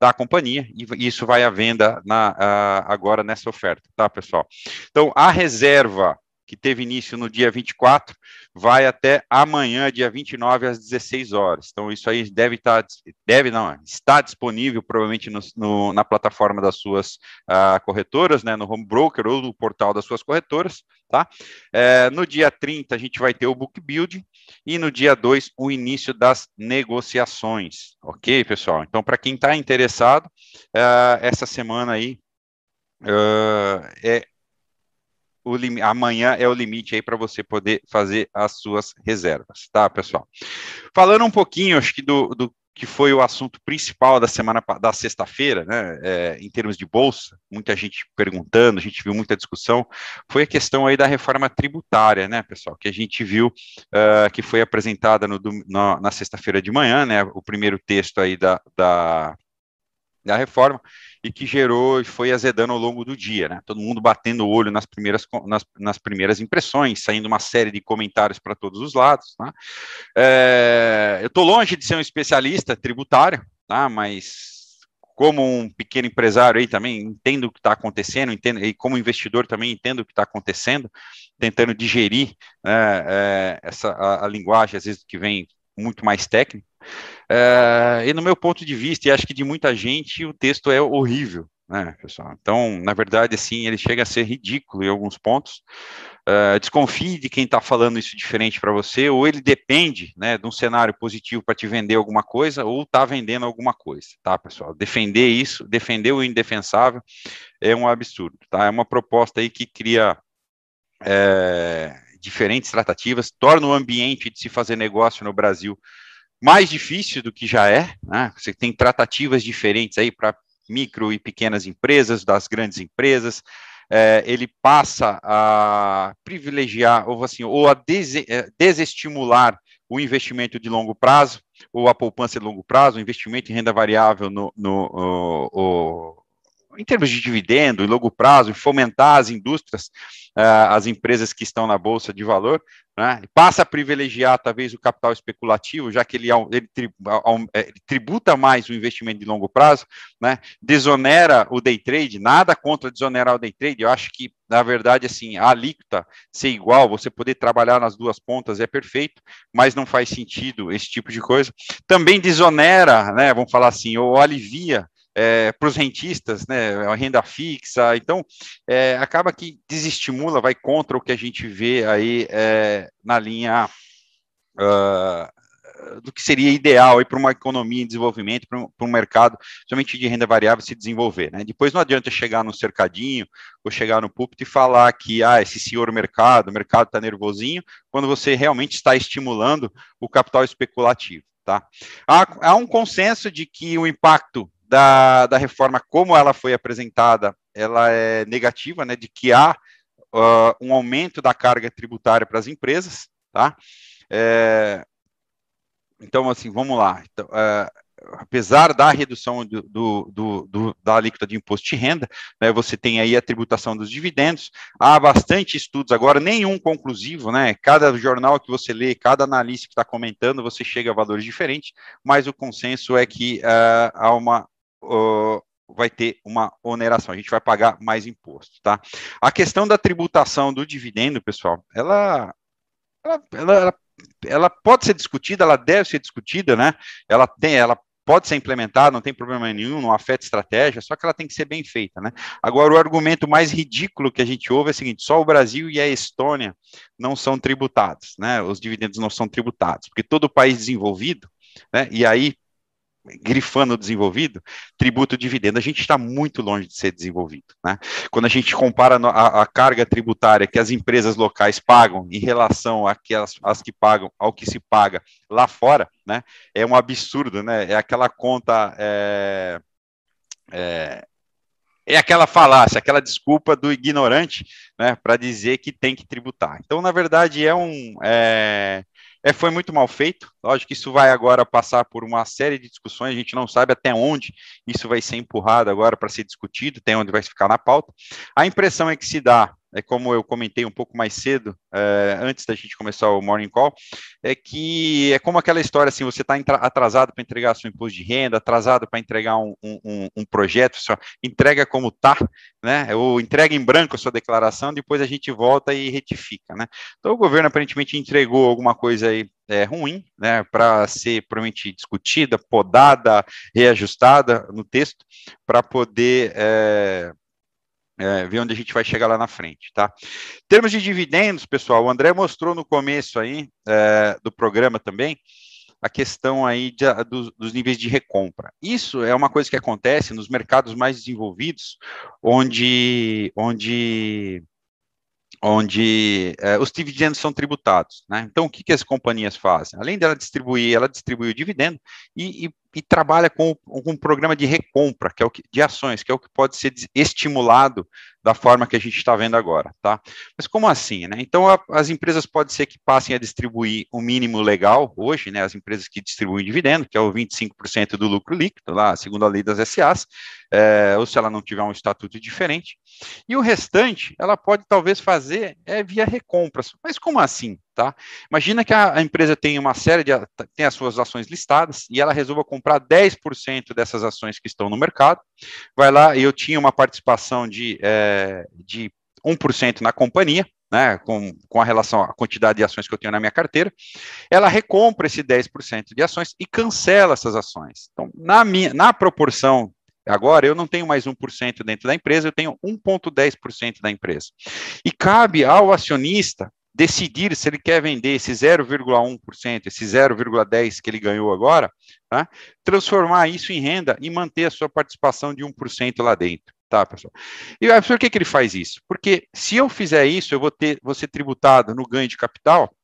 da companhia, e isso vai à venda na, uh, agora nessa oferta, tá, pessoal? Então, a reserva que teve início no dia 24, vai até amanhã, dia 29, às 16 horas. Então, isso aí deve estar, tá, deve não, está disponível provavelmente no, no, na plataforma das suas uh, corretoras, né, no home broker ou no portal das suas corretoras, tá? É, no dia 30, a gente vai ter o book build e no dia 2, o início das negociações, ok, pessoal? Então, para quem está interessado, uh, essa semana aí, Uh, é, o amanhã é o limite aí para você poder fazer as suas reservas, tá, pessoal? Falando um pouquinho, acho que do, do que foi o assunto principal da semana da sexta-feira, né, é, em termos de bolsa, muita gente perguntando, a gente viu muita discussão, foi a questão aí da reforma tributária, né, pessoal, que a gente viu uh, que foi apresentada no, no, na sexta-feira de manhã, né, o primeiro texto aí da, da, da reforma, e que gerou e foi azedando ao longo do dia, né? Todo mundo batendo o olho nas primeiras, nas, nas primeiras impressões, saindo uma série de comentários para todos os lados, né? É, eu estou longe de ser um especialista tributário, tá? Mas como um pequeno empresário aí também entendo o que está acontecendo, entendo, e como investidor também entendo o que está acontecendo, tentando digerir né, é, essa a, a linguagem às vezes que vem muito mais técnico. É, e no meu ponto de vista, e acho que de muita gente, o texto é horrível, né, pessoal? Então, na verdade, assim, ele chega a ser ridículo em alguns pontos. Uh, desconfie de quem está falando isso diferente para você, ou ele depende né, de um cenário positivo para te vender alguma coisa, ou está vendendo alguma coisa, tá, pessoal? Defender isso, defender o indefensável é um absurdo, tá? É uma proposta aí que cria é, diferentes tratativas, torna o ambiente de se fazer negócio no Brasil mais difícil do que já é, né? Você tem tratativas diferentes aí para micro e pequenas empresas, das grandes empresas. É, ele passa a privilegiar, ou assim, ou a des é, desestimular o investimento de longo prazo, ou a poupança de longo prazo, o investimento em renda variável no, no o, o, em termos de dividendo, em longo prazo, fomentar as indústrias, uh, as empresas que estão na bolsa de valor, né, passa a privilegiar talvez o capital especulativo, já que ele, ele, é, ele, tributa mais o investimento de longo prazo, né, desonera o day trade, nada contra desonerar o day trade, eu acho que, na verdade, assim, a alíquota ser igual, você poder trabalhar nas duas pontas é perfeito, mas não faz sentido esse tipo de coisa. Também desonera, né, vamos falar assim, ou alivia é, para os rentistas, né, a renda fixa, então é, acaba que desestimula, vai contra o que a gente vê aí é, na linha uh, do que seria ideal para uma economia em desenvolvimento, para um, um, mercado somente de renda variável se desenvolver. Né? Depois não adianta chegar no cercadinho ou chegar no púlpito e falar que ah, esse senhor mercado, o mercado está nervosinho, quando você realmente está estimulando o capital especulativo. Tá? Há, há um consenso de que o impacto da, da reforma, como ela foi apresentada, ela é negativa, né, de que há uh, um aumento da carga tributária para as empresas, tá? É, então, assim, vamos lá. Então, uh, apesar da redução do, do, do, da alíquota de imposto de renda, né, você tem aí a tributação dos dividendos, há bastante estudos agora, nenhum conclusivo, né, cada jornal que você lê, cada analista que está comentando, você chega a valores diferentes, mas o consenso é que uh, há uma vai ter uma oneração, a gente vai pagar mais imposto, tá? A questão da tributação do dividendo, pessoal, ela, ela, ela, ela pode ser discutida, ela deve ser discutida, né? Ela tem, ela pode ser implementada, não tem problema nenhum, não afeta estratégia, só que ela tem que ser bem feita, né? Agora, o argumento mais ridículo que a gente ouve é o seguinte: só o Brasil e a Estônia não são tributados, né? Os dividendos não são tributados, porque todo país desenvolvido, né? E aí grifando desenvolvido, tributo dividendo, a gente está muito longe de ser desenvolvido. Né? Quando a gente compara a, a, carga tributária que as empresas locais pagam em relação as que pagam ao que se paga lá fora, né, é um absurdo, né? É aquela conta. É, é, é aquela falácia, aquela desculpa do ignorante, né, para dizer que tem que tributar. Então, na verdade, é um, é, é, foi muito mal feito. Lógico que isso vai agora passar por uma série de discussões, a gente não sabe até onde isso vai ser empurrado agora para ser discutido, até onde vai ficar na pauta. A impressão é que se dá é como eu comentei um pouco mais cedo, é, antes da gente começar o Morning Call, é que é como aquela história assim, você está atrasado para entregar seu imposto de renda, atrasado para entregar um, um, um, projeto, só entrega como tá, né, ou entrega em branco a sua declaração, depois a gente volta e retifica, né. Então o governo aparentemente entregou alguma coisa aí é, ruim, né, para ser provavelmente discutida, podada, reajustada no texto, para poder... É, é, ver onde a gente vai chegar lá na frente, tá? Em termos de dividendos, pessoal, o André mostrou no começo aí é, do programa também a questão aí de, dos, dos níveis de recompra. Isso é uma coisa que acontece nos mercados mais desenvolvidos, onde, onde onde é, os dividendos são tributados. Né? Então, o que, que as companhias fazem? Além dela distribuir, ela distribui o dividendo e, e, e trabalha com, com, um programa de recompra, que é o que, de ações, que é o que pode ser estimulado da forma que a gente está vendo agora, tá? Mas como assim, né? Então, a, as empresas pode ser que passem a distribuir o mínimo legal hoje, né? As empresas que distribuem dividendo, que é o 25% do lucro líquido, lá, segundo a lei das SAs, é, ou se ela não tiver um estatuto diferente. E o restante, ela pode talvez fazer é, via recompras. Mas como assim? Tá? Imagina que a, empresa tem uma série de tem as suas ações listadas e ela resolva comprar 10% dessas ações que estão no mercado. Vai lá, eu tinha uma participação de, é, de 1% na companhia, né, com, com a relação à quantidade de ações que eu tenho na minha carteira, ela recompra esse 10% de ações e cancela essas ações. Então, na, minha, na proporção Agora, eu não tenho mais 1% dentro da empresa, eu tenho 1,10% da empresa. E cabe ao acionista decidir se ele quer vender esse 0,1%, esse 0,10% que ele ganhou agora, tá? transformar isso em renda e manter a sua participação de 1% lá dentro. Tá, pessoal? E por que, que ele faz isso? Porque se eu fizer isso, eu vou ter, vou ser tributado no ganho de capital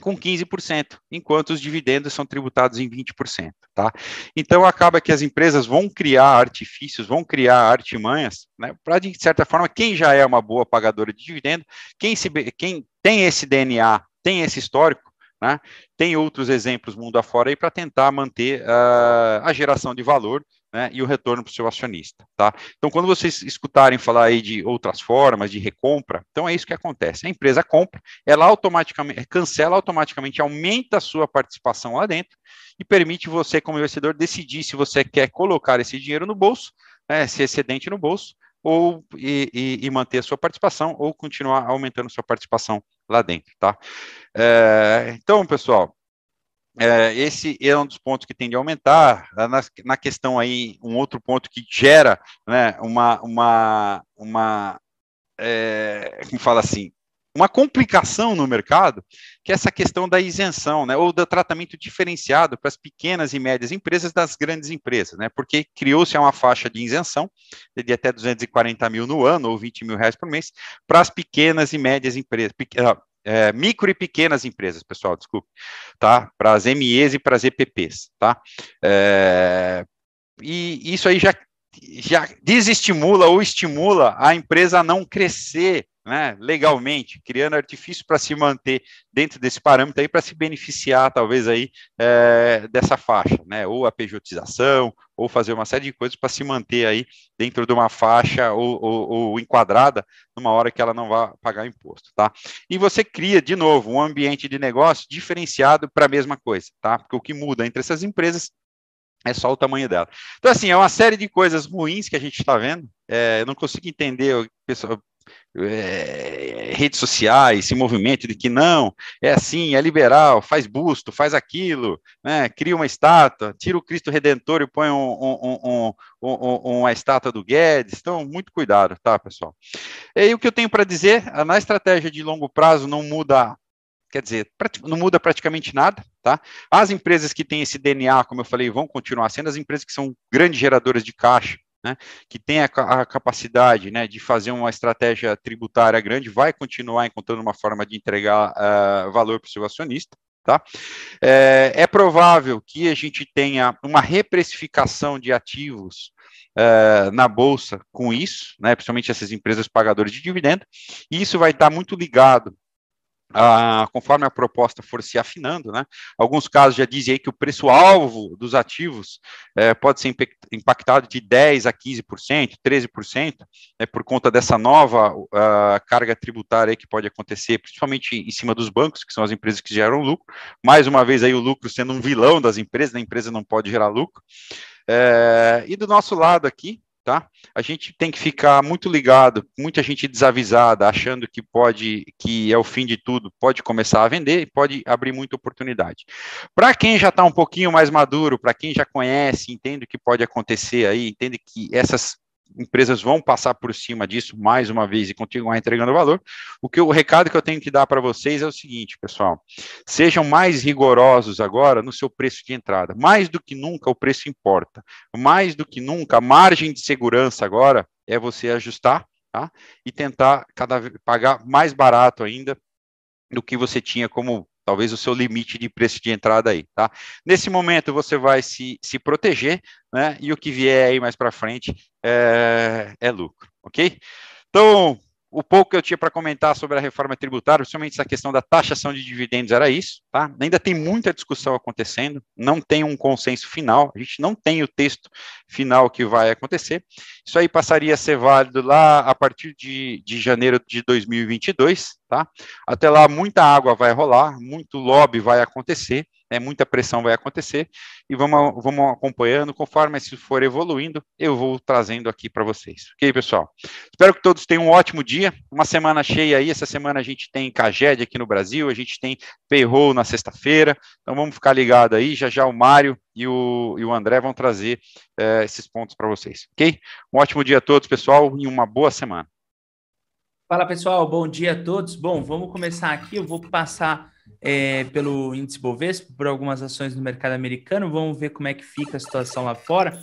com 15%, enquanto os dividendos são tributados em 20%, tá? Então acaba que as empresas vão criar artifícios, vão criar artimanhas, né, para de certa forma quem já é uma boa pagadora de dividendo, quem se quem tem esse DNA, tem esse histórico, né, tem outros exemplos mundo afora aí para tentar manter uh, a geração de valor né, e o retorno para o seu acionista, tá? Então, quando vocês escutarem falar aí de outras formas de recompra, então é isso que acontece. A empresa compra, ela automaticamente cancela automaticamente, aumenta a sua participação lá dentro e permite você, como investidor, decidir se você quer colocar esse dinheiro no bolso, né, esse excedente no bolso, ou e, e, e, manter a sua participação, ou continuar aumentando sua participação lá dentro, tá? É, então, pessoal, é, esse é um dos pontos que tende a aumentar. Na, na questão aí, um outro ponto que gera né, uma, uma, uma é, como fala assim, uma complicação no mercado, que é essa questão da isenção, né, ou do tratamento diferenciado para as pequenas e médias empresas das grandes empresas, né, porque criou-se uma faixa de isenção de até 240 mil no ano, ou 20 mil reais por mês, para as pequenas e médias empresas, é, micro e pequenas empresas, pessoal, desculpe, tá? Para as MEs e para as EPPs, tá? É, e isso aí já, já desestimula ou estimula a empresa a não crescer né, legalmente, criando artifício para se manter dentro desse parâmetro aí, para se beneficiar, talvez, aí, é, dessa faixa, né, ou a pejotização, ou fazer uma série de coisas para se manter aí dentro de uma faixa ou, ou, ou, enquadrada numa hora que ela não vai pagar imposto, tá? E você cria, de novo, um ambiente de negócio diferenciado para a mesma coisa, tá? Porque o que muda entre essas empresas é só o tamanho dela. Então, assim, é uma série de coisas ruins que a gente está vendo. É, eu não consigo entender, pessoal, é, redes sociais, esse movimento de que não, é assim, é liberal, faz busto, faz aquilo, né, cria uma estátua, tira o Cristo Redentor e põe um, um, um, uma estátua do Guedes. Então, muito cuidado, tá, pessoal? E o que eu tenho para dizer, na estratégia de longo prazo não muda quer dizer, não muda praticamente nada, tá? As empresas que têm esse DNA, como eu falei, vão continuar sendo as empresas que são grandes geradoras de caixa, né, que tem a, a capacidade né, de fazer uma estratégia tributária grande, vai continuar encontrando uma forma de entregar uh, valor para o seu acionista. Tá? É, é, provável que a gente tenha uma reprecificação de ativos uh, na bolsa com isso, né, principalmente essas empresas pagadoras de dividendo, e isso vai estar muito ligado ah, conforme a proposta for se afinando, né? Alguns casos já dizem aí que o preço-alvo dos ativos é, pode ser impactado de 10% a 15%, 13%, né, por conta dessa nova uh, carga tributária que pode acontecer, principalmente em cima dos bancos, que são as empresas que geram lucro. Mais uma vez aí o lucro sendo um vilão das empresas, a empresa não pode gerar lucro. É, e do nosso lado aqui, tá? A gente tem que ficar muito ligado, muita gente desavisada, achando que pode, que é o fim de tudo, pode começar a vender e pode abrir muita oportunidade. Para quem já está um pouquinho mais maduro, para quem já conhece, entende o que pode acontecer aí, entende que essas empresas vão passar por cima disso mais uma vez e continuar entregando valor. O que o recado que eu tenho que dar para vocês é o seguinte, pessoal: sejam mais rigorosos agora no seu preço de entrada. Mais do que nunca o preço importa. Mais do que nunca a margem de segurança agora é você ajustar tá? e tentar cada pagar mais barato ainda do que você tinha como talvez o seu limite de preço de entrada aí, tá? Nesse momento você vai se, se proteger, né? E o que vier aí mais para frente é, é lucro, ok? Então, o pouco que eu tinha para comentar sobre a reforma tributária, principalmente essa questão da taxação de dividendos, era isso, tá? Ainda tem muita discussão acontecendo, não tem um consenso final, a gente não tem o texto final que vai acontecer. Isso aí passaria a ser válido lá a partir de, de janeiro de 2022, tá? Até lá, muita água vai rolar, muito lobby vai acontecer, né, muita pressão vai acontecer e vamos, vamos acompanhando, conforme isso for evoluindo, eu vou trazendo aqui para vocês. Ok, pessoal? Espero que todos tenham um ótimo dia, uma semana cheia aí, essa semana a gente tem Caged aqui no Brasil, a gente tem Payroll na sexta-feira, então vamos ficar ligado aí, já já o Mário e o, e o André vão trazer é, esses pontos para vocês, ok? Um ótimo dia a todos, pessoal, e uma boa semana. Fala pessoal, bom dia a todos. Bom, vamos começar aqui. Eu vou passar é, pelo índice Bovespa, por algumas ações no mercado americano. Vamos ver como é que fica a situação lá fora.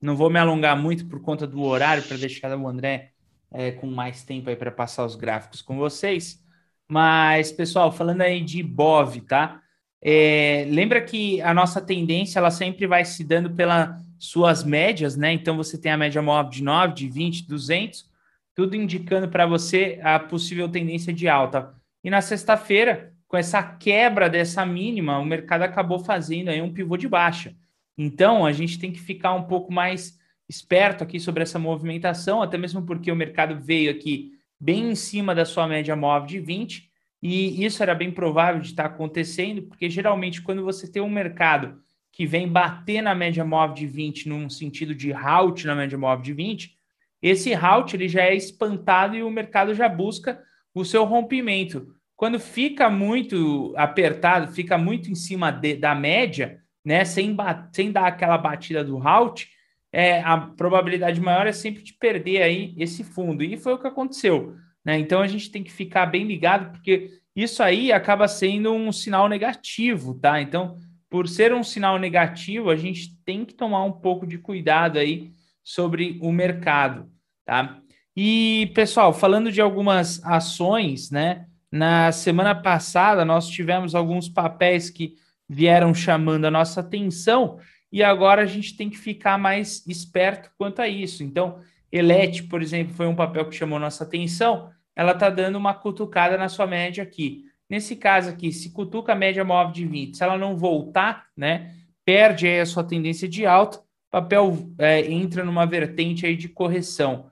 Não vou me alongar muito por conta do horário para deixar o André é, com mais tempo aí para passar os gráficos com vocês. Mas, pessoal, falando aí de BOV, tá? É, lembra que a nossa tendência ela sempre vai se dando pelas suas médias, né? Então você tem a média móvel de 9, de 20, 200, tudo indicando para você a possível tendência de alta. E na sexta-feira, com essa quebra dessa mínima, o mercado acabou fazendo aí um pivô de baixa. Então, a gente tem que ficar um pouco mais esperto aqui sobre essa movimentação, até mesmo porque o mercado veio aqui bem em cima da sua média móvel de 20, e isso era bem provável de estar acontecendo, porque geralmente quando você tem um mercado que vem bater na média móvel de 20 num sentido de halt na média móvel de 20, esse halt ele já é espantado e o mercado já busca o seu rompimento. Quando fica muito apertado, fica muito em cima de, da média, né, sem, sem dar aquela batida do halt, é, a probabilidade maior é sempre de perder aí esse fundo. E foi o que aconteceu. Né? Então a gente tem que ficar bem ligado, porque isso aí acaba sendo um sinal negativo, tá? Então, por ser um sinal negativo, a gente tem que tomar um pouco de cuidado aí sobre o mercado, tá? E, pessoal, falando de algumas ações, né? Na semana passada, nós tivemos alguns papéis que vieram chamando a nossa atenção e agora a gente tem que ficar mais esperto quanto a isso. Então, Elete, por exemplo, foi um papel que chamou nossa atenção, ela está dando uma cutucada na sua média aqui. Nesse caso aqui, se cutuca a média móvel de 20, se ela não voltar, né, perde aí a sua tendência de alta, papel é, entra numa vertente aí de correção.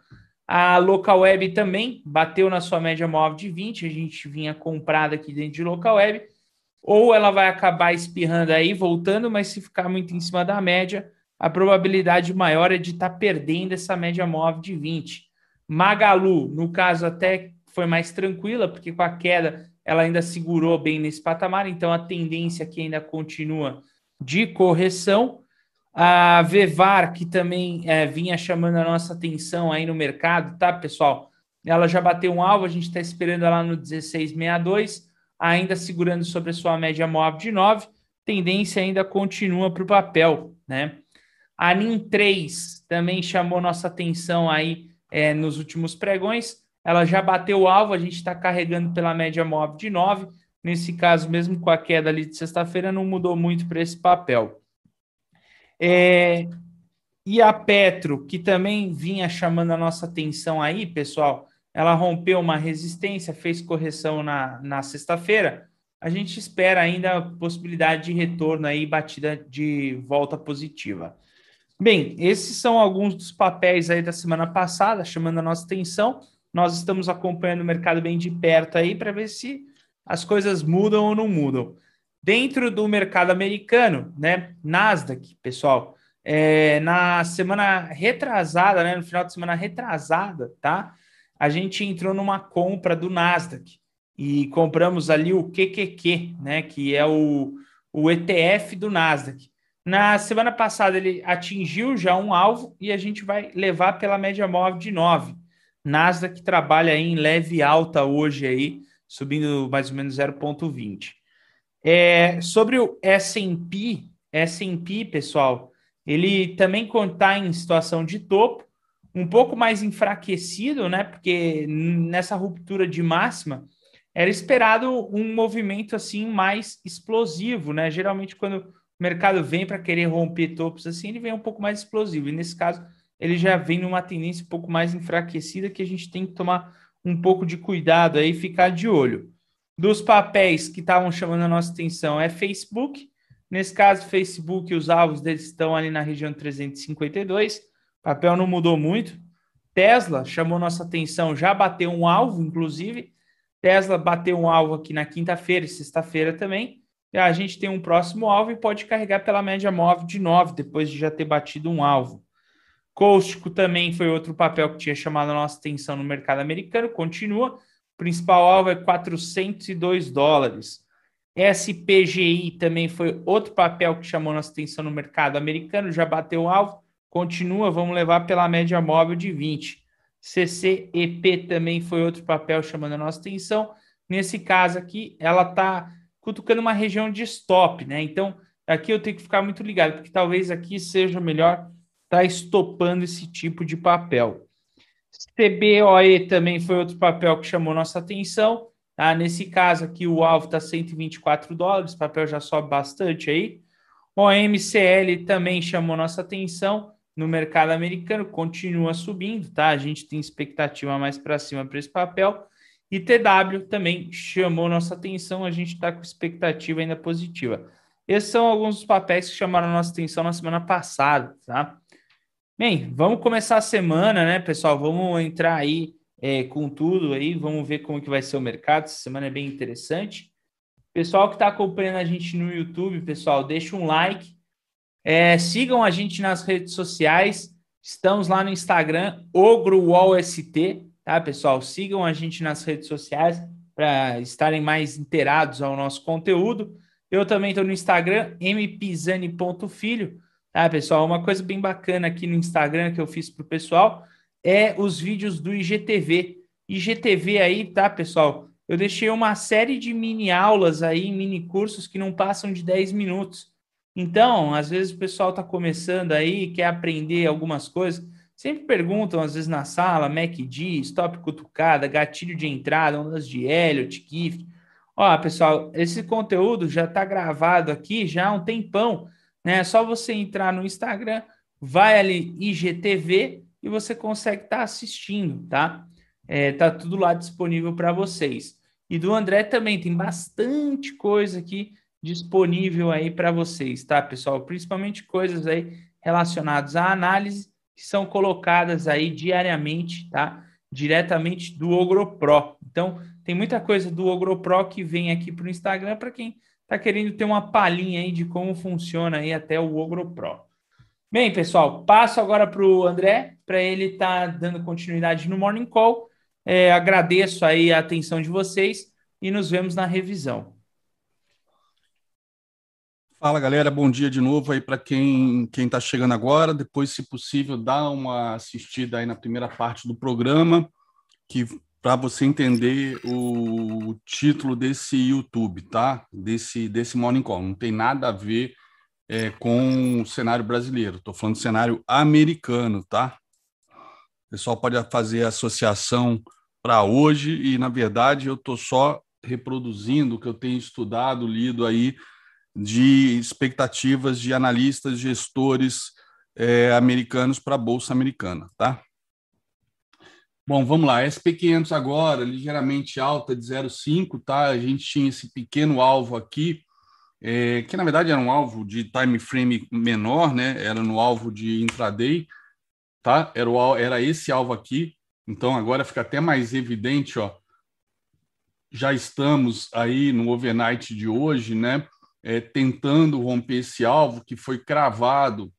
A local web também bateu na sua média móvel de 20, a gente vinha comprada aqui dentro de local web, ou ela vai acabar espirrando aí, voltando, mas se ficar muito em cima da média, a probabilidade maior é de estar tá perdendo essa média móvel de 20. Magalu, no caso, até foi mais tranquila, porque com a queda ela ainda segurou bem nesse patamar, então a tendência aqui ainda continua de correção. A Vevar, que também é, vinha chamando a nossa atenção aí no mercado, tá, pessoal? Ela já bateu um alvo, a gente está esperando ela no 1662, ainda segurando sobre a sua média móvel de 9, tendência ainda continua para o papel, né? A NIM3 também chamou nossa atenção aí é, nos últimos pregões, ela já bateu o alvo, a gente está carregando pela média móvel de 9. Nesse caso, mesmo com a queda ali de sexta-feira, não mudou muito para esse papel. É, e a Petro, que também vinha chamando a nossa atenção aí, pessoal, ela rompeu uma resistência, fez correção na, na sexta-feira. A gente espera ainda a possibilidade de retorno aí, batida de volta positiva. Bem, esses são alguns dos papéis aí da semana passada, chamando a nossa atenção. Nós estamos acompanhando o mercado bem de perto aí para ver se as coisas mudam ou não mudam. Dentro do mercado americano, né, Nasdaq, pessoal, é, na semana retrasada, né, no final de semana retrasada, tá? A gente entrou numa compra do Nasdaq e compramos ali o QQQ, né, que é o, o ETF do Nasdaq. Na semana passada ele atingiu já um alvo e a gente vai levar pela média móvel de 9. Nasdaq trabalha em leve alta hoje aí, subindo mais ou menos 0,20. É, sobre o S&P, S&P, pessoal, ele também está em situação de topo, um pouco mais enfraquecido, né? Porque nessa ruptura de máxima era esperado um movimento assim mais explosivo, né? Geralmente quando o mercado vem para querer romper topos assim, ele vem um pouco mais explosivo. E nesse caso, ele já vem numa tendência um pouco mais enfraquecida que a gente tem que tomar um pouco de cuidado aí, ficar de olho. Dos papéis que estavam chamando a nossa atenção é Facebook. Nesse caso, Facebook, os alvos deles estão ali na região 352. O papel não mudou muito. Tesla chamou nossa atenção, já bateu um alvo, inclusive. Tesla bateu um alvo aqui na quinta-feira e sexta-feira também. E a gente tem um próximo alvo e pode carregar pela média móvel de 9, depois de já ter batido um alvo. Cóstico também foi outro papel que tinha chamado a nossa atenção no mercado americano, continua. Principal alvo é 402 dólares. SPGI também foi outro papel que chamou nossa atenção no mercado americano, já bateu o alvo, continua, vamos levar pela média móvel de 20. CCEP também foi outro papel chamando a nossa atenção. Nesse caso aqui, ela está cutucando uma região de stop, né? Então, aqui eu tenho que ficar muito ligado, porque talvez aqui seja melhor está estopando esse tipo de papel. CBOE também foi outro papel que chamou nossa atenção. Tá? Nesse caso aqui, o alvo está 124 dólares, o papel já sobe bastante aí. O MCL também chamou nossa atenção no mercado americano, continua subindo, tá? A gente tem expectativa mais para cima para esse papel. E TW também chamou nossa atenção, a gente está com expectativa ainda positiva. esses são alguns dos papéis que chamaram nossa atenção na semana passada, tá? Bem, vamos começar a semana, né, pessoal? Vamos entrar aí é, com tudo aí, vamos ver como que vai ser o mercado. Essa semana é bem interessante. Pessoal que está acompanhando a gente no YouTube, pessoal, deixa um like. É, sigam a gente nas redes sociais. Estamos lá no Instagram, OgroWallST, tá, pessoal? Sigam a gente nas redes sociais para estarem mais inteirados ao nosso conteúdo. Eu também estou no Instagram, mpisani.filho. Tá, pessoal? Uma coisa bem bacana aqui no Instagram que eu fiz para o pessoal é os vídeos do IGTV. IGTV aí, tá, pessoal? Eu deixei uma série de mini aulas aí, mini cursos que não passam de 10 minutos. Então, às vezes o pessoal está começando aí, quer aprender algumas coisas. Sempre perguntam, às vezes na sala, MACD, stop cutucada, gatilho de entrada, ondas de Elliott, Kiff. Ó, pessoal, esse conteúdo já está gravado aqui já há um tempão, né? É só você entrar no Instagram, vai ali IGTV e você consegue estar tá assistindo, tá? É, tá tudo lá disponível para vocês. E do André também tem bastante coisa aqui disponível aí para vocês, tá, pessoal? Principalmente coisas aí relacionadas à análise que são colocadas aí diariamente, tá? Diretamente do OgroPro. Então, tem muita coisa do OgroPro que vem aqui para o Instagram para quem está querendo ter uma palhinha aí de como funciona aí até o OgroPro. Bem, pessoal, passo agora para o André, para ele estar tá dando continuidade no Morning Call. É, agradeço aí a atenção de vocês e nos vemos na revisão. Fala galera, bom dia de novo aí para quem quem está chegando agora. Depois, se possível, dá uma assistida aí na primeira parte do programa, que para você entender o título desse YouTube, tá? Desse desse Morning Call. Não tem nada a ver é, com o cenário brasileiro. Estou falando do cenário americano, tá? O pessoal pode fazer associação para hoje e, na verdade, eu estou só reproduzindo o que eu tenho estudado, lido aí de expectativas de analistas, gestores é, americanos para a Bolsa Americana, tá? Bom, vamos lá. SP500 agora, ligeiramente alta de 0,5, tá? A gente tinha esse pequeno alvo aqui, é, que na verdade era um alvo de time frame menor, né? Era no alvo de intraday, tá? Era, o, era esse alvo aqui. Então agora fica até mais evidente, ó. Já estamos aí no overnight de hoje, né? é, tentando romper esse alvo que foi cravado,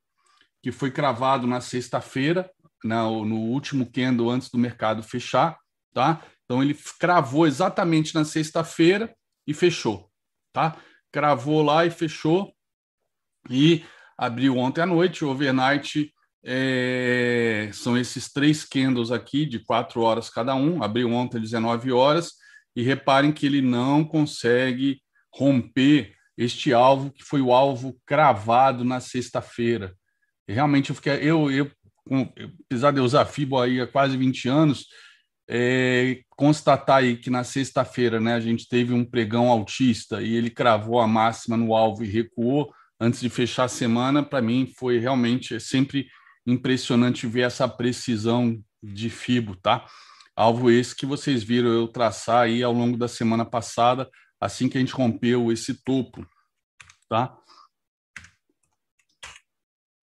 que foi cravado na sexta-feira, no último candle antes do mercado fechar, tá? Então ele cravou exatamente na sexta-feira e fechou, tá? Cravou lá e fechou e abriu ontem à noite, overnight é, são esses três candles aqui de quatro horas cada um, abriu ontem às 19 horas e reparem que ele não consegue romper este alvo que foi o alvo cravado na sexta-feira. Realmente eu fiquei, eu, eu, apesar de eu usar FIBO aí há quase 20 anos, é, constatar aí que na sexta-feira, né, a gente teve um pregão altista e ele cravou a máxima no alvo e recuou antes de fechar a semana, para mim foi realmente é sempre impressionante ver essa precisão de FIBO, tá? Alvo esse que vocês viram eu traçar aí ao longo da semana passada, assim que a gente rompeu esse topo, tá?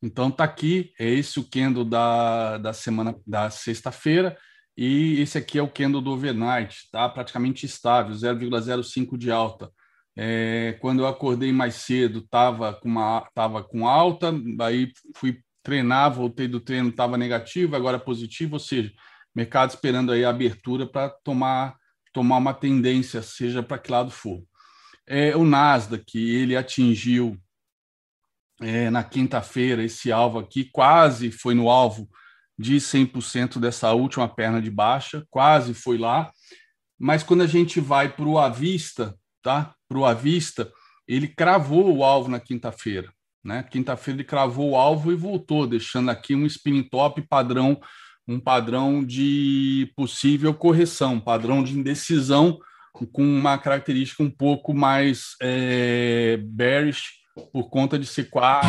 Então tá aqui, é esse o candle da, da semana da sexta-feira e esse aqui é o candle do overnight, tá? Praticamente estável, 0,05 de alta. É, quando eu acordei mais cedo, tava com uma tava com alta, aí fui treinar, voltei do treino, estava negativo, agora positivo, ou seja, mercado esperando aí a abertura para tomar tomar uma tendência, seja para que lado for. É, o Nasdaq, ele atingiu é, na quinta-feira esse alvo aqui, quase foi no alvo de 100% dessa última perna de baixa, quase foi lá, mas quando a gente vai para o avista, tá? Para o avista, ele cravou o alvo na quinta-feira, né? Quinta-feira ele cravou o alvo e voltou, deixando aqui um spinning top padrão um padrão de possível correção, padrão de indecisão com uma característica um pouco mais é, bearish por conta de ser quase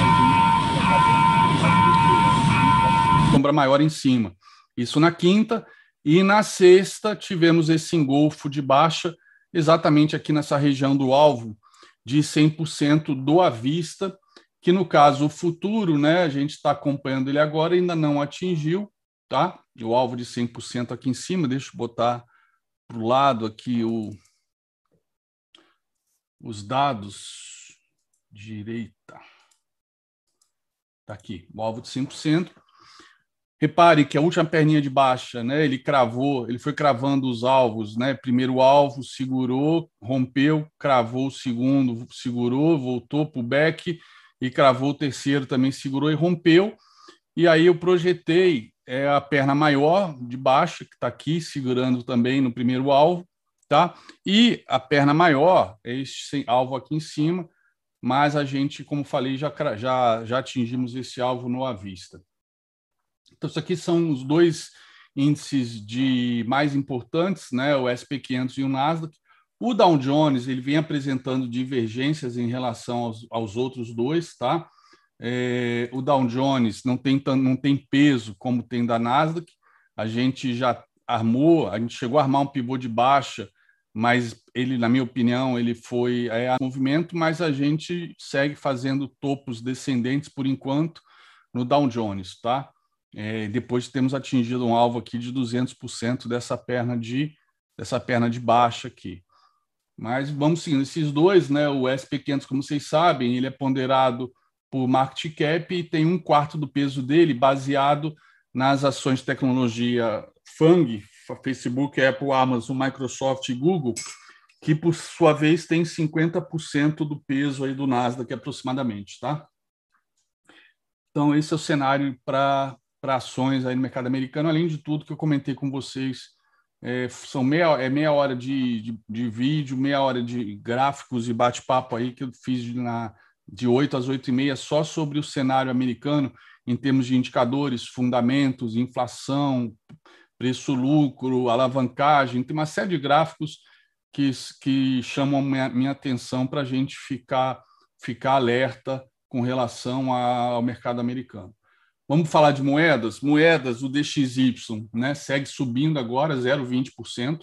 sombra maior em cima. Isso na quinta e na sexta tivemos esse engolfo de baixa exatamente aqui nessa região do alvo de 100% do à vista, que no caso o futuro, né, a gente está acompanhando ele agora, ainda não atingiu, tá? O alvo de 100% aqui em cima, deixa eu botar para o lado aqui o, os dados direita. Está aqui, o alvo de 100%. Repare que a última perninha de baixa, né, ele cravou, ele foi cravando os alvos, né? Primeiro alvo, segurou, rompeu, cravou o segundo, segurou, voltou para o back e cravou o terceiro, também segurou e rompeu. E aí eu projetei é, a perna maior de baixo, que está aqui, segurando também no primeiro alvo, tá? E a perna maior, este alvo aqui em cima, mas a gente, como falei, já, já, já atingimos esse alvo no à vista. Então, isso aqui são os dois índices de mais importantes, né, o SP500 e o Nasdaq. O Dow Jones ele vem apresentando divergências em relação aos, aos outros dois, tá? É, o Dow Jones não tem, não tem peso como tem da Nasdaq. A gente já armou, a gente chegou a armar um pivô de baixa, mas ele, na minha opinião, ele foi é, a movimento, mas a gente segue fazendo topos descendentes por enquanto no Dow Jones, tá? É, depois temos atingido um alvo aqui de 200% dessa perna de dessa perna de baixa aqui. Mas vamos sim, esses dois, né? O SP500, como vocês sabem, ele é ponderado por market cap e tem um quarto do peso dele baseado nas ações de tecnologia FANG, Facebook, Apple, Amazon, Microsoft e Google, que por sua vez tem 50% do peso aí do Nasdaq aproximadamente, tá? Então esse é o cenário para ações aí no mercado americano, além de tudo que eu comentei com vocês, é, são meia, é meia hora de, de, de, vídeo, meia hora de gráficos e bate-papo aí que eu fiz na, de 8 às 8 e meia só sobre o cenário americano em termos de indicadores, fundamentos, inflação, preço-lucro, alavancagem, tem uma série de gráficos que, que chamam minha, minha atenção para a gente ficar, ficar alerta com relação ao mercado americano. Vamos falar de moedas? Moedas, o DXY né, segue subindo agora 0,20%.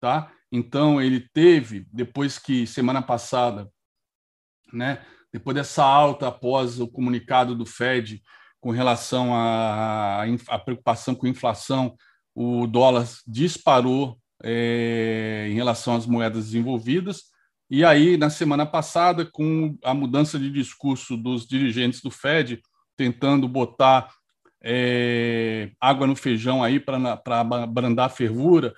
Tá? Então, ele teve, depois que semana passada, né, depois dessa alta após o comunicado do Fed com relação à, à preocupação com inflação, o dólar disparou é, em relação às moedas desenvolvidas. E aí, na semana passada, com a mudança de discurso dos dirigentes do Fed, tentando botar é, água no feijão aí para abrandar a fervura,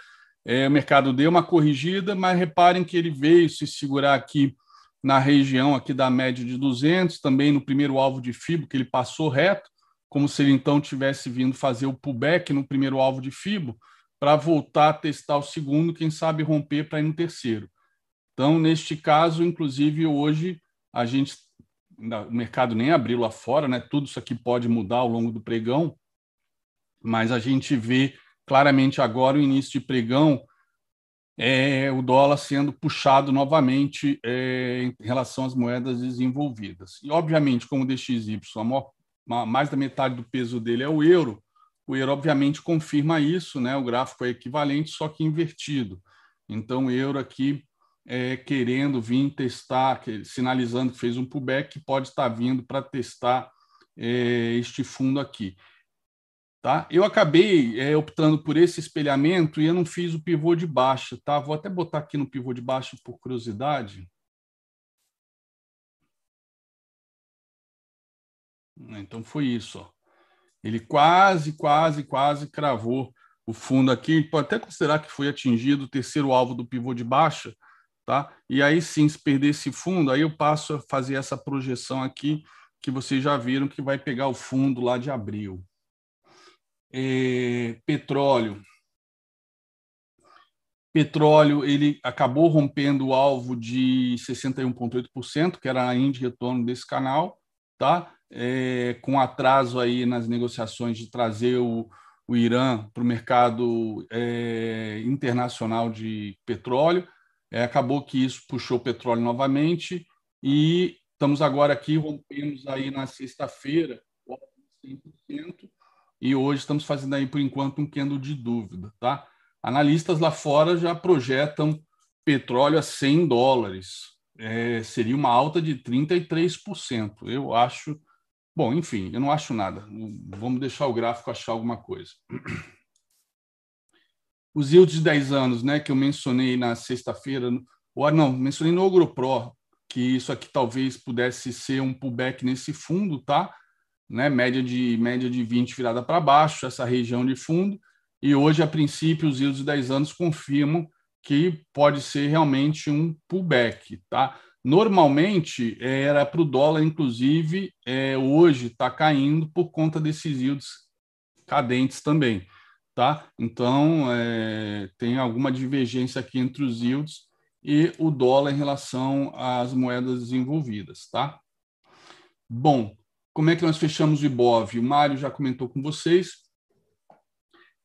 é, o mercado deu uma corrigida, mas reparem que ele veio se segurar aqui na região aqui da média de 200, também no primeiro alvo de FIBO, que ele passou reto, como se ele então tivesse vindo fazer o pullback no primeiro alvo de FIBO, para voltar a testar o segundo, quem sabe romper para ir no terceiro. Então, neste caso, inclusive, hoje a gente o mercado nem abriu lá fora, né? Tudo isso aqui pode mudar ao longo do pregão, mas a gente vê claramente agora o início de pregão é, o dólar sendo puxado novamente é, em relação às moedas desenvolvidas. E, obviamente, como o DXY, maior, mais da metade do peso dele é o euro, o euro, obviamente, confirma isso, né? o gráfico é equivalente, só que invertido. Então, o euro aqui é, querendo vir testar, sinalizando que fez um pullback, pode estar vindo para testar é, este fundo aqui. Tá? Eu acabei é, optando por esse espelhamento e eu não fiz o pivô de baixa. Tá? Vou até botar aqui no pivô de baixa por curiosidade. Então foi isso. Ó. Ele quase, quase, quase cravou o fundo aqui. Pode até considerar que foi atingido o terceiro alvo do pivô de baixa, Tá? E aí sim, se perder esse fundo, aí eu passo a fazer essa projeção aqui, que vocês já viram que vai pegar o fundo lá de abril. É, petróleo. Petróleo, ele acabou rompendo o alvo de 61,8%, que era a índice de retorno desse canal, tá? É, com atraso aí nas negociações de trazer o, o Irã para o mercado é, internacional de petróleo. É, acabou que isso puxou o petróleo novamente e estamos agora aqui, rompemos aí na sexta-feira, 100%, e hoje estamos fazendo aí, por enquanto, um candle de dúvida. Tá? Analistas lá fora já projetam petróleo a 100 dólares. é, seria uma alta de 33%. Eu acho. Bom, enfim, eu não acho nada. Vamos deixar o gráfico achar alguma coisa. Os yields de 10 anos, né, que eu mencionei na sexta-feira, ou não, mencionei no OgroPro, que isso aqui talvez pudesse ser um pullback nesse fundo, tá? Né, média de média de 20 virada para baixo, essa região de fundo. E hoje, a princípio, os yields de 10 anos confirmam que pode ser realmente um pullback, tá? Normalmente era para o dólar, inclusive, é, hoje está caindo por conta desses yields cadentes também, tá? Então é, tem alguma divergência aqui entre os yields e o dólar em relação às moedas desenvolvidas, tá? Bom, como é que nós fechamos o IBOV? O Mário já comentou com vocês.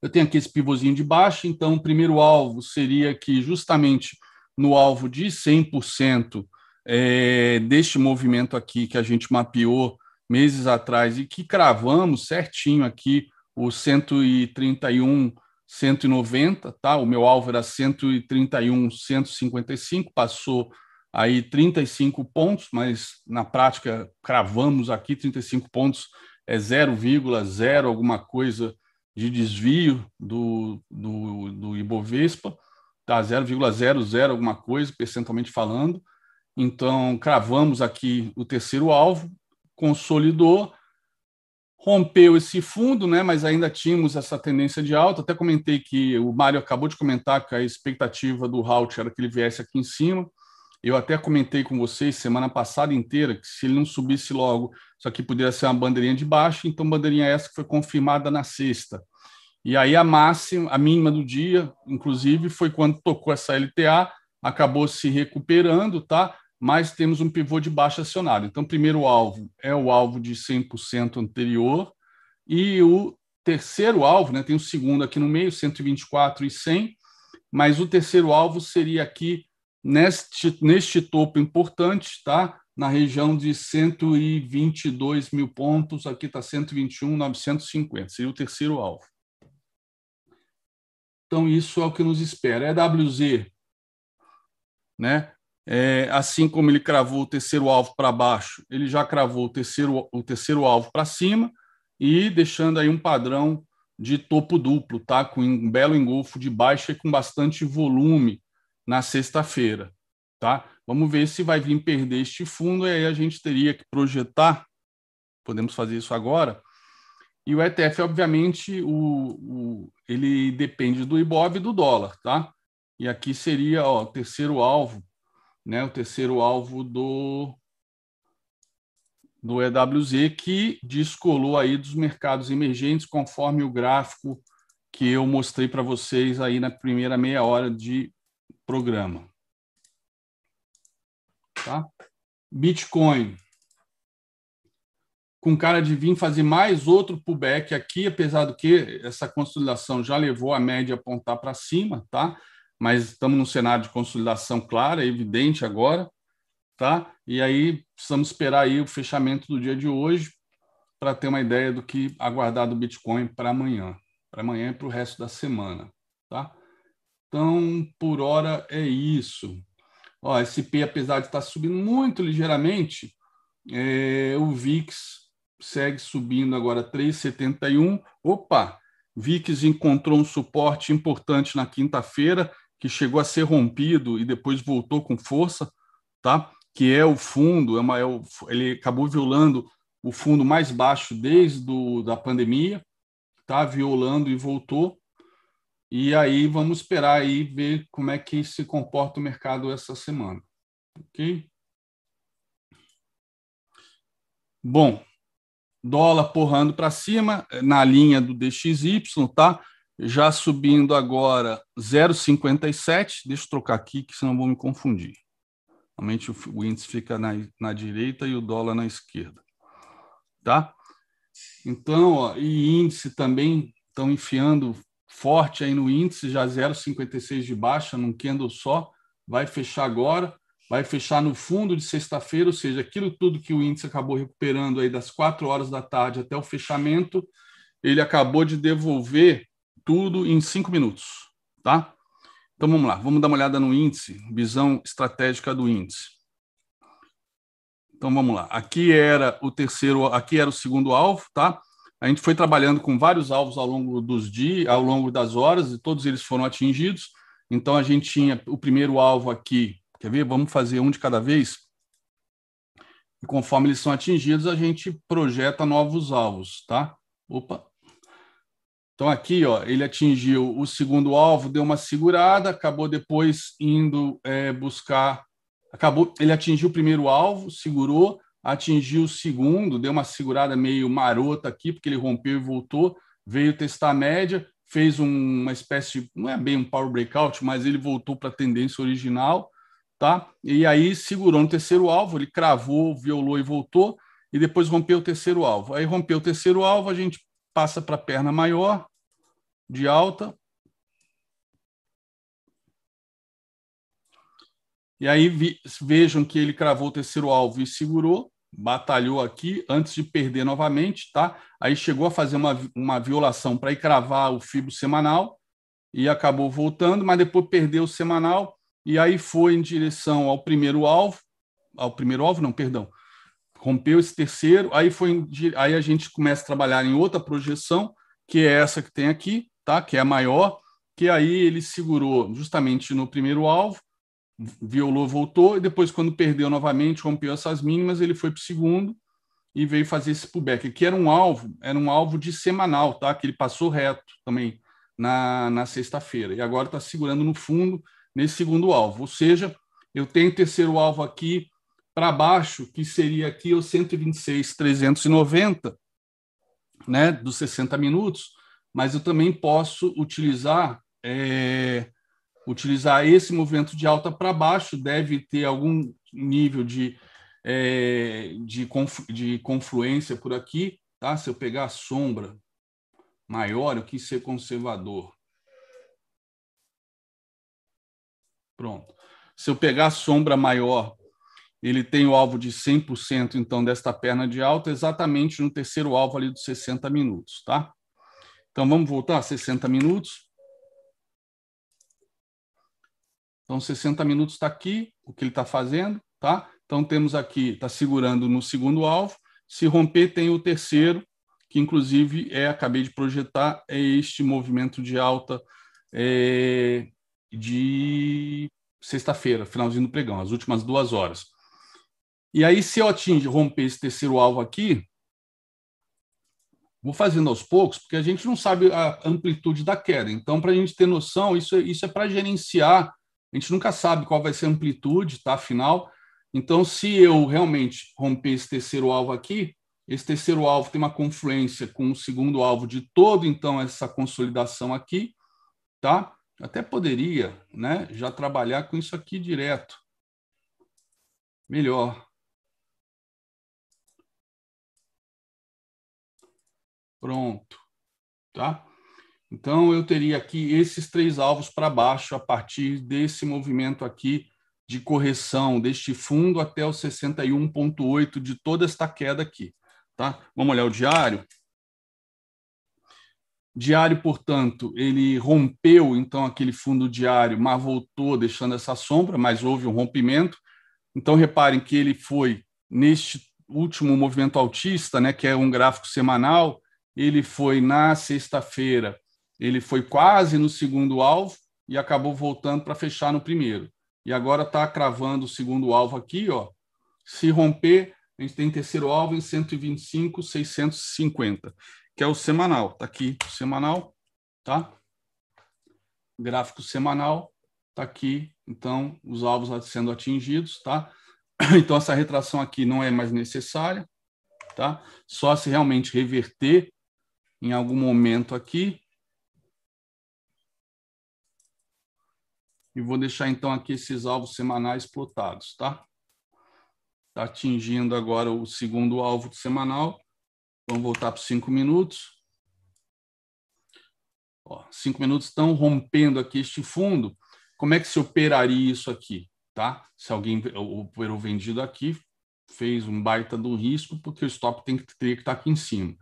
Eu tenho aqui esse pivôzinho de baixo, então o primeiro alvo seria que justamente no alvo de 100% é, deste movimento aqui que a gente mapeou meses atrás e que cravamos certinho aqui o 131, 190, tá? O meu alvo era 131, 155, passou aí 35 pontos, mas na prática cravamos aqui 35 pontos, é 0,0 alguma coisa de desvio do, do, do Ibovespa, tá 0,00 alguma coisa, percentualmente falando. Então, cravamos aqui o terceiro alvo, consolidou, rompeu esse fundo, né, mas ainda tínhamos essa tendência de alta. Até comentei que o Mário acabou de comentar que a expectativa do Halt era que ele viesse aqui em cima. Eu até comentei com vocês semana passada inteira que se ele não subisse logo, isso aqui poderia ser uma bandeirinha de baixo, então bandeirinha essa que foi confirmada na sexta. E aí a máxima, a mínima do dia, inclusive, foi quando tocou essa LTA, acabou se recuperando, tá? Mas temos um pivô de baixo acionado. Então, primeiro alvo é o alvo de 100% anterior e o terceiro alvo, né, tem o segundo aqui no meio, 124 e 100, mas o terceiro alvo seria aqui neste, neste topo importante, tá? Na região de 122 mil pontos, aqui está 121,950, seria o terceiro alvo. Então, isso é o que nos espera. EWZ, né? É, assim como ele cravou o terceiro alvo para baixo, ele já cravou o terceiro, o terceiro alvo para cima e deixando aí um padrão de topo duplo, tá? Com um belo engolfo de baixa e com bastante volume na sexta-feira, tá? Vamos ver se vai vir perder este fundo e aí a gente teria que projetar, podemos fazer isso agora. E o ETF, obviamente, o, o ele depende do IBOV e do dólar, tá? E aqui seria ó, o terceiro alvo, né? O terceiro alvo do do EWZ que descolou aí dos mercados emergentes conforme o gráfico que eu mostrei para vocês aí na primeira meia hora de programa. Tá? Bitcoin com cara de vir fazer mais outro pullback aqui, apesar do que essa consolidação já levou a média a apontar para cima, tá? Mas estamos num cenário de consolidação clara, evidente agora, tá? E aí precisamos esperar aí o fechamento do dia de hoje para ter uma ideia do que aguardar do Bitcoin para amanhã, para amanhã e para o resto da semana, tá? Então, por hora é isso. Ó, SP, apesar de estar subindo muito ligeiramente, é, o VIX segue subindo agora 3,71. Opa, VIX encontrou um suporte importante na quinta-feira, que chegou a ser rompido e depois voltou com força, tá? Que é o fundo, é uma, é o, ele acabou violando o fundo mais baixo desde do, da pandemia, tá? Violando e voltou. E aí vamos esperar aí ver como é que se comporta o mercado essa semana, ok? Bom, dólar porrando para cima na linha do DXY, tá? Já subindo agora 0,57. Deixa eu trocar aqui, que senão vou me confundir. Normalmente o índice fica na, na direita e o dólar na esquerda, tá? Então, ó, e índice também estão enfiando forte aí no índice, já 0,56 de baixa num candle só, vai fechar agora vai fechar no fundo de sexta-feira, ou seja, aquilo tudo que o índice acabou recuperando aí das quatro horas da tarde até o fechamento, ele acabou de devolver tudo em cinco minutos, tá? Então vamos lá, vamos dar uma olhada no índice, visão estratégica do índice. Então vamos lá. Aqui era o terceiro, aqui era o segundo alvo, tá? A gente foi trabalhando com vários alvos ao longo dos dias, ao longo das horas, e todos eles foram atingidos. Então a gente tinha o primeiro alvo aqui. Quer ver? Vamos fazer um de cada vez. E conforme eles são atingidos, a gente projeta novos alvos, tá? Opa. Então aqui, ó, ele atingiu o segundo alvo, deu uma segurada, acabou depois indo é, buscar, acabou, ele atingiu o primeiro alvo, segurou, atingiu o segundo, deu uma segurada meio marota aqui, porque ele rompeu e voltou, veio testar a média, fez um, uma espécie de, não é bem um power breakout, mas ele voltou para a tendência original, tá? E aí segurou no terceiro alvo, ele cravou, violou e voltou, e depois rompeu o terceiro alvo. Aí rompeu o terceiro alvo, a gente passa para a perna maior, de alta. E aí vejam que ele cravou o terceiro alvo e segurou, batalhou aqui antes de perder novamente, tá? Aí chegou a fazer uma, uma violação para ir cravar o fibro semanal e acabou voltando, mas depois perdeu o semanal e aí foi em direção ao primeiro alvo, ao primeiro alvo, não, perdão, rompeu esse terceiro, aí foi aí a gente começa a trabalhar em outra projeção, que é essa que tem aqui, tá? Que é a maior, que aí ele segurou justamente no primeiro alvo, violou, voltou, e depois, quando perdeu novamente, rompeu essas mínimas, ele foi para o segundo e veio fazer esse pullback, que era um alvo, era um alvo de semanal, tá? Que ele passou reto também na, na sexta-feira. E agora está segurando no fundo nesse segundo alvo. Ou seja, eu tenho terceiro alvo aqui para baixo, que seria aqui o 126,390, né, dos 60 minutos, mas eu também posso utilizar é, utilizar esse movimento de alta para baixo, deve ter algum nível de, é, de, conflu, de confluência por aqui, tá? Se eu pegar a sombra maior, eu quis ser conservador. Pronto. Se eu pegar a sombra maior, ele tem o alvo de 100%, então, desta perna de alta, exatamente no terceiro alvo ali dos 60 minutos, tá? Então, vamos voltar a 60 minutos. Então, 60 minutos está aqui, o que ele está fazendo, tá? Então, temos aqui, está segurando no segundo alvo. Se romper, tem o terceiro, que inclusive é, acabei de projetar, é este movimento de alta é, de sexta-feira, finalzinho do pregão, as últimas duas horas. E aí, se eu atingir, romper esse terceiro alvo aqui, vou fazendo aos poucos, porque a gente não sabe a amplitude da queda. Então, para a gente ter noção, isso, é, isso é para gerenciar a gente nunca sabe qual vai ser a amplitude, tá? Final. Então, se eu realmente romper esse terceiro alvo aqui, esse terceiro alvo tem uma confluência com o segundo alvo de todo, então, essa consolidação aqui, tá? Até poderia, né, já trabalhar com isso aqui direto. Melhor. Pronto, tá? Então, eu teria aqui esses três alvos para baixo a partir desse movimento aqui de correção deste fundo até o 61,8 de toda esta queda aqui. Tá? Vamos olhar o diário. Diário, portanto, ele rompeu então aquele fundo diário, mas voltou deixando essa sombra, mas houve um rompimento. Então, reparem que ele foi neste último movimento altista, né, que é um gráfico semanal, ele foi na sexta-feira ele foi quase no segundo alvo e acabou voltando para fechar no primeiro. E agora está cravando o segundo alvo aqui, ó. Se romper, a gente tem terceiro alvo em 125,650, que é o semanal. Está aqui o semanal, tá? Gráfico semanal está aqui. Então, os alvos sendo atingidos, tá? [CLEARS THROAT] Então, essa retração aqui não é mais necessária, tá? Só se realmente reverter em algum momento aqui, E vou deixar então aqui esses alvos semanais plotados, tá? Está atingindo agora o segundo alvo semanal. Vamos voltar para cinco minutos. Ó, cinco minutos estão rompendo aqui este fundo. Como é que se operaria isso aqui? Tá? Se alguém operou vendido aqui, fez um baita do risco, porque o stop tem que, teria que estar aqui em cima.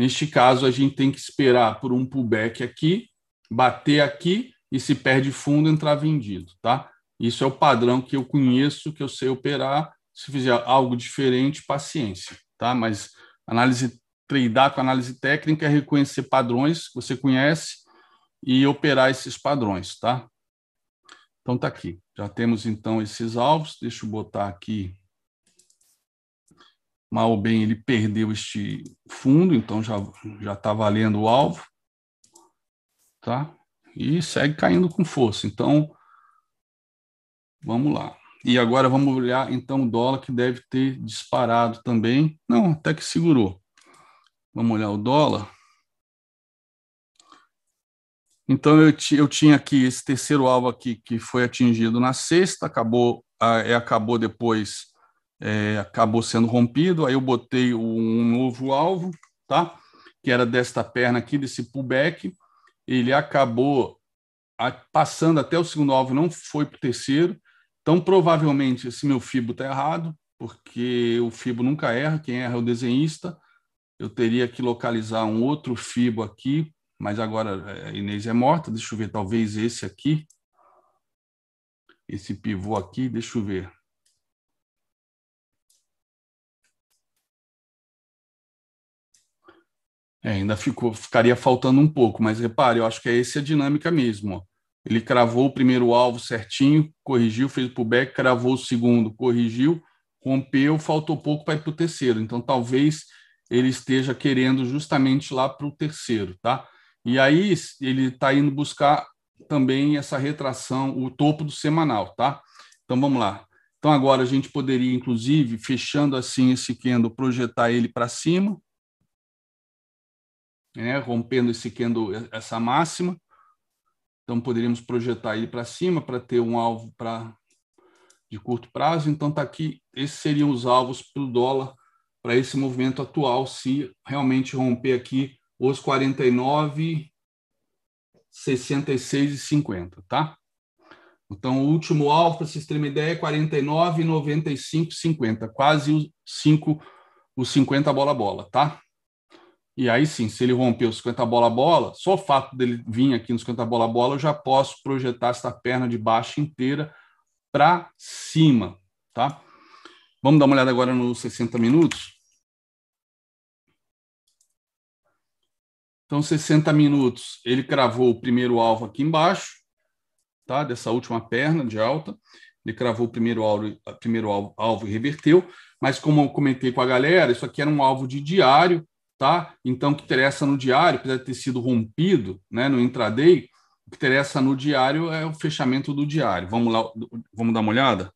Neste caso, a gente tem que esperar por um pullback aqui, bater aqui e se perde fundo, entrar vendido, tá? Isso é o padrão que eu conheço, que eu sei operar Se fizer algo diferente, paciência, tá? Mas análise tradear com análise técnica é reconhecer padrões que você conhece e operar esses padrões, tá? Então tá aqui. Já temos então esses alvos. Deixa eu botar aqui. Mal ou bem ele perdeu este fundo, então já já está valendo o alvo, tá? E segue caindo com força. Então vamos lá. E agora vamos olhar então o dólar que deve ter disparado também. Não, até que segurou. Vamos olhar o dólar. Então eu, eu tinha aqui esse terceiro alvo aqui que foi atingido na sexta, acabou, é, acabou depois, é, acabou sendo rompido. Aí eu botei um novo alvo, tá? Que era desta perna aqui, desse pullback. Ele acabou passando até o segundo alvo, não foi para o terceiro. Então, provavelmente, esse meu FIBO está errado, porque o FIBO nunca erra, quem erra é o desenhista. Eu teria que localizar um outro FIBO aqui mas agora a Inês é morta. Deixa eu ver, talvez esse aqui, esse pivô aqui, deixa eu ver. É, ainda ficou, ficaria faltando um pouco, mas repare, eu acho que é essa a dinâmica mesmo. Ó. Ele cravou o primeiro alvo certinho, corrigiu, fez o back, cravou o segundo, corrigiu, rompeu, faltou pouco para ir para o terceiro. Então, talvez ele esteja querendo justamente lá para o terceiro, tá? E aí ele está indo buscar também essa retração, o topo do semanal, tá? Então vamos lá. Então agora a gente poderia, inclusive, fechando assim esse candle, projetar ele para cima, né? rompendo esse candle, essa máxima. Então poderíamos projetar ele para cima para ter um alvo para de curto prazo. Então tá aqui, esses seriam os alvos para o dólar para esse movimento atual, se realmente romper aqui os 49, 66 e 50, tá? Então, o último alvo, para vocês terem uma ideia, é 49, 95 50, quase os 5, os 50 bola-bola, tá? E aí sim, se ele romper os 50 bola-bola, só o fato dele vir aqui nos 50 bola-bola, eu já posso projetar essa perna de baixo inteira para cima, tá? Vamos dar uma olhada agora nos 60 minutos. Então, 60 minutos, ele cravou o primeiro alvo aqui embaixo, tá? dessa última perna de alta. Ele cravou o primeiro alvo, primeiro alvo, alvo e reverteu. Mas, como eu comentei com a galera, isso aqui era um alvo de diário, tá? Então, o que interessa no diário, apesar de ter sido rompido né, no intraday, o que interessa no diário é o fechamento do diário. Vamos lá, vamos dar uma olhada?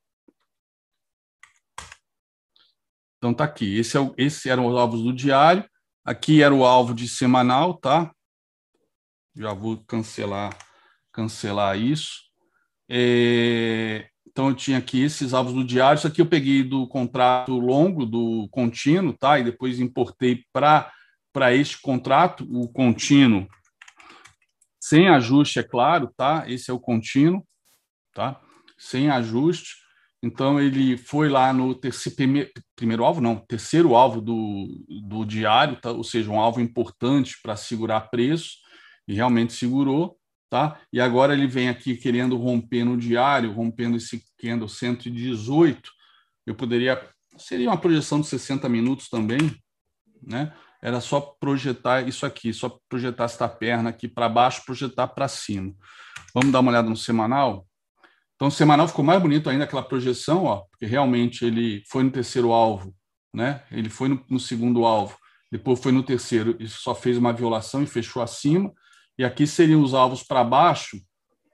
Então, tá aqui. Esse, é o, esse eram os alvos do diário. Aqui era o alvo de semanal, tá? Já vou cancelar, cancelar isso. É, então eu tinha aqui esses alvos do diário. Isso aqui eu peguei do contrato longo, do contínuo, tá? E depois importei para este contrato, o contínuo, sem ajuste, é claro, tá? Esse é o contínuo, tá? Sem ajuste. Então ele foi lá no terceiro, primeiro, primeiro alvo, não, terceiro alvo do, do diário, tá? ou seja, um alvo importante para segurar preço, e realmente segurou, tá? E agora ele vem aqui querendo romper no diário, rompendo esse candle 118. Eu poderia, seria uma projeção de 60 minutos também, né? Era só projetar isso aqui, só projetar esta perna aqui para baixo, projetar para cima. Vamos dar uma olhada no semanal? Então, o semanal ficou mais bonito ainda aquela projeção, ó, porque realmente ele foi no terceiro alvo, né? Ele foi no, no segundo alvo, depois foi no terceiro e só fez uma violação e fechou acima. E aqui seriam os alvos para baixo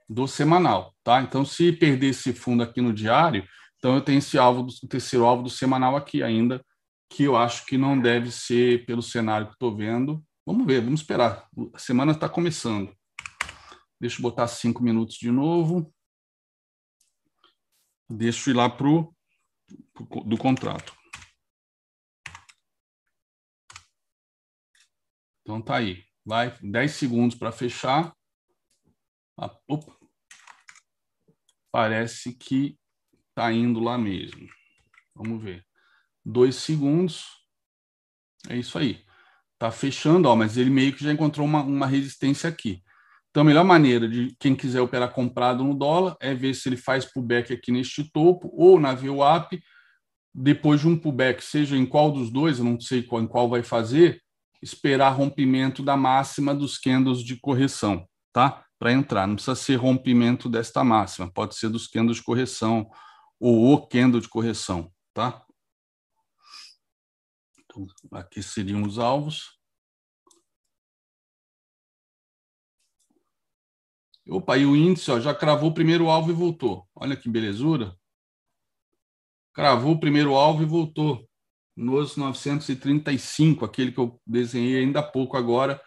do semanal, tá? Então, se perder esse fundo aqui no diário, então eu tenho esse alvo, o terceiro alvo do semanal aqui ainda, que eu acho que não deve ser pelo cenário que estou vendo. Vamos ver, vamos esperar. A semana está começando. Deixa eu botar cinco minutos de novo deixo ir lá para o do contrato. Então tá aí. Vai 10 segundos para fechar. Ah. Parece que tá indo lá mesmo. Vamos ver. Dois segundos. É isso aí. Tá fechando, ó, mas ele meio que já encontrou uma, uma resistência aqui. Então, a melhor maneira de quem quiser operar comprado no dólar é ver se ele faz pullback aqui neste topo ou na VWAP depois de um pullback, seja em qual dos dois, eu não sei em qual vai fazer, esperar rompimento da máxima dos candles de correção, tá? Para entrar. Não precisa ser rompimento desta máxima, pode ser dos candles de correção ou o candle de correção, tá? Então, aqui seriam os alvos. Opa, e o índice ó, já cravou o primeiro alvo e voltou. Olha que belezura. Cravou o primeiro alvo e voltou nos 935, aquele que eu desenhei ainda há pouco agora,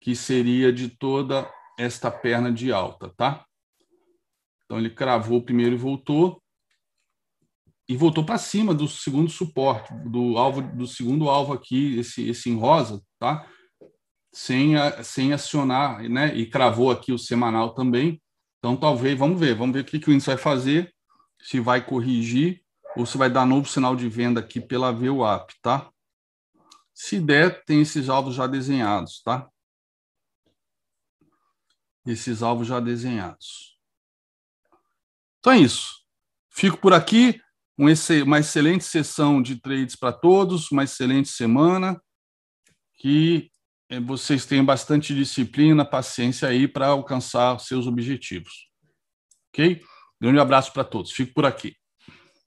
que seria de toda esta perna de alta, tá? Então ele cravou primeiro e voltou e voltou para cima do segundo suporte, do alvo do segundo alvo aqui, esse esse em rosa, tá? Sem a, sem acionar, né? E cravou aqui o semanal também. Então talvez, vamos ver, vamos ver o que, que o índice vai fazer, se vai corrigir ou se vai dar novo sinal de venda aqui pela VWAP, tá? Se der, tem esses alvos já desenhados, tá? Esses alvos já desenhados. Então é isso. Fico por aqui. Um uma excelente sessão de trades para todos, uma excelente semana. Que eh, vocês tenham bastante disciplina, paciência aí para alcançar seus objetivos. Ok? Grande abraço para todos. Fico por aqui.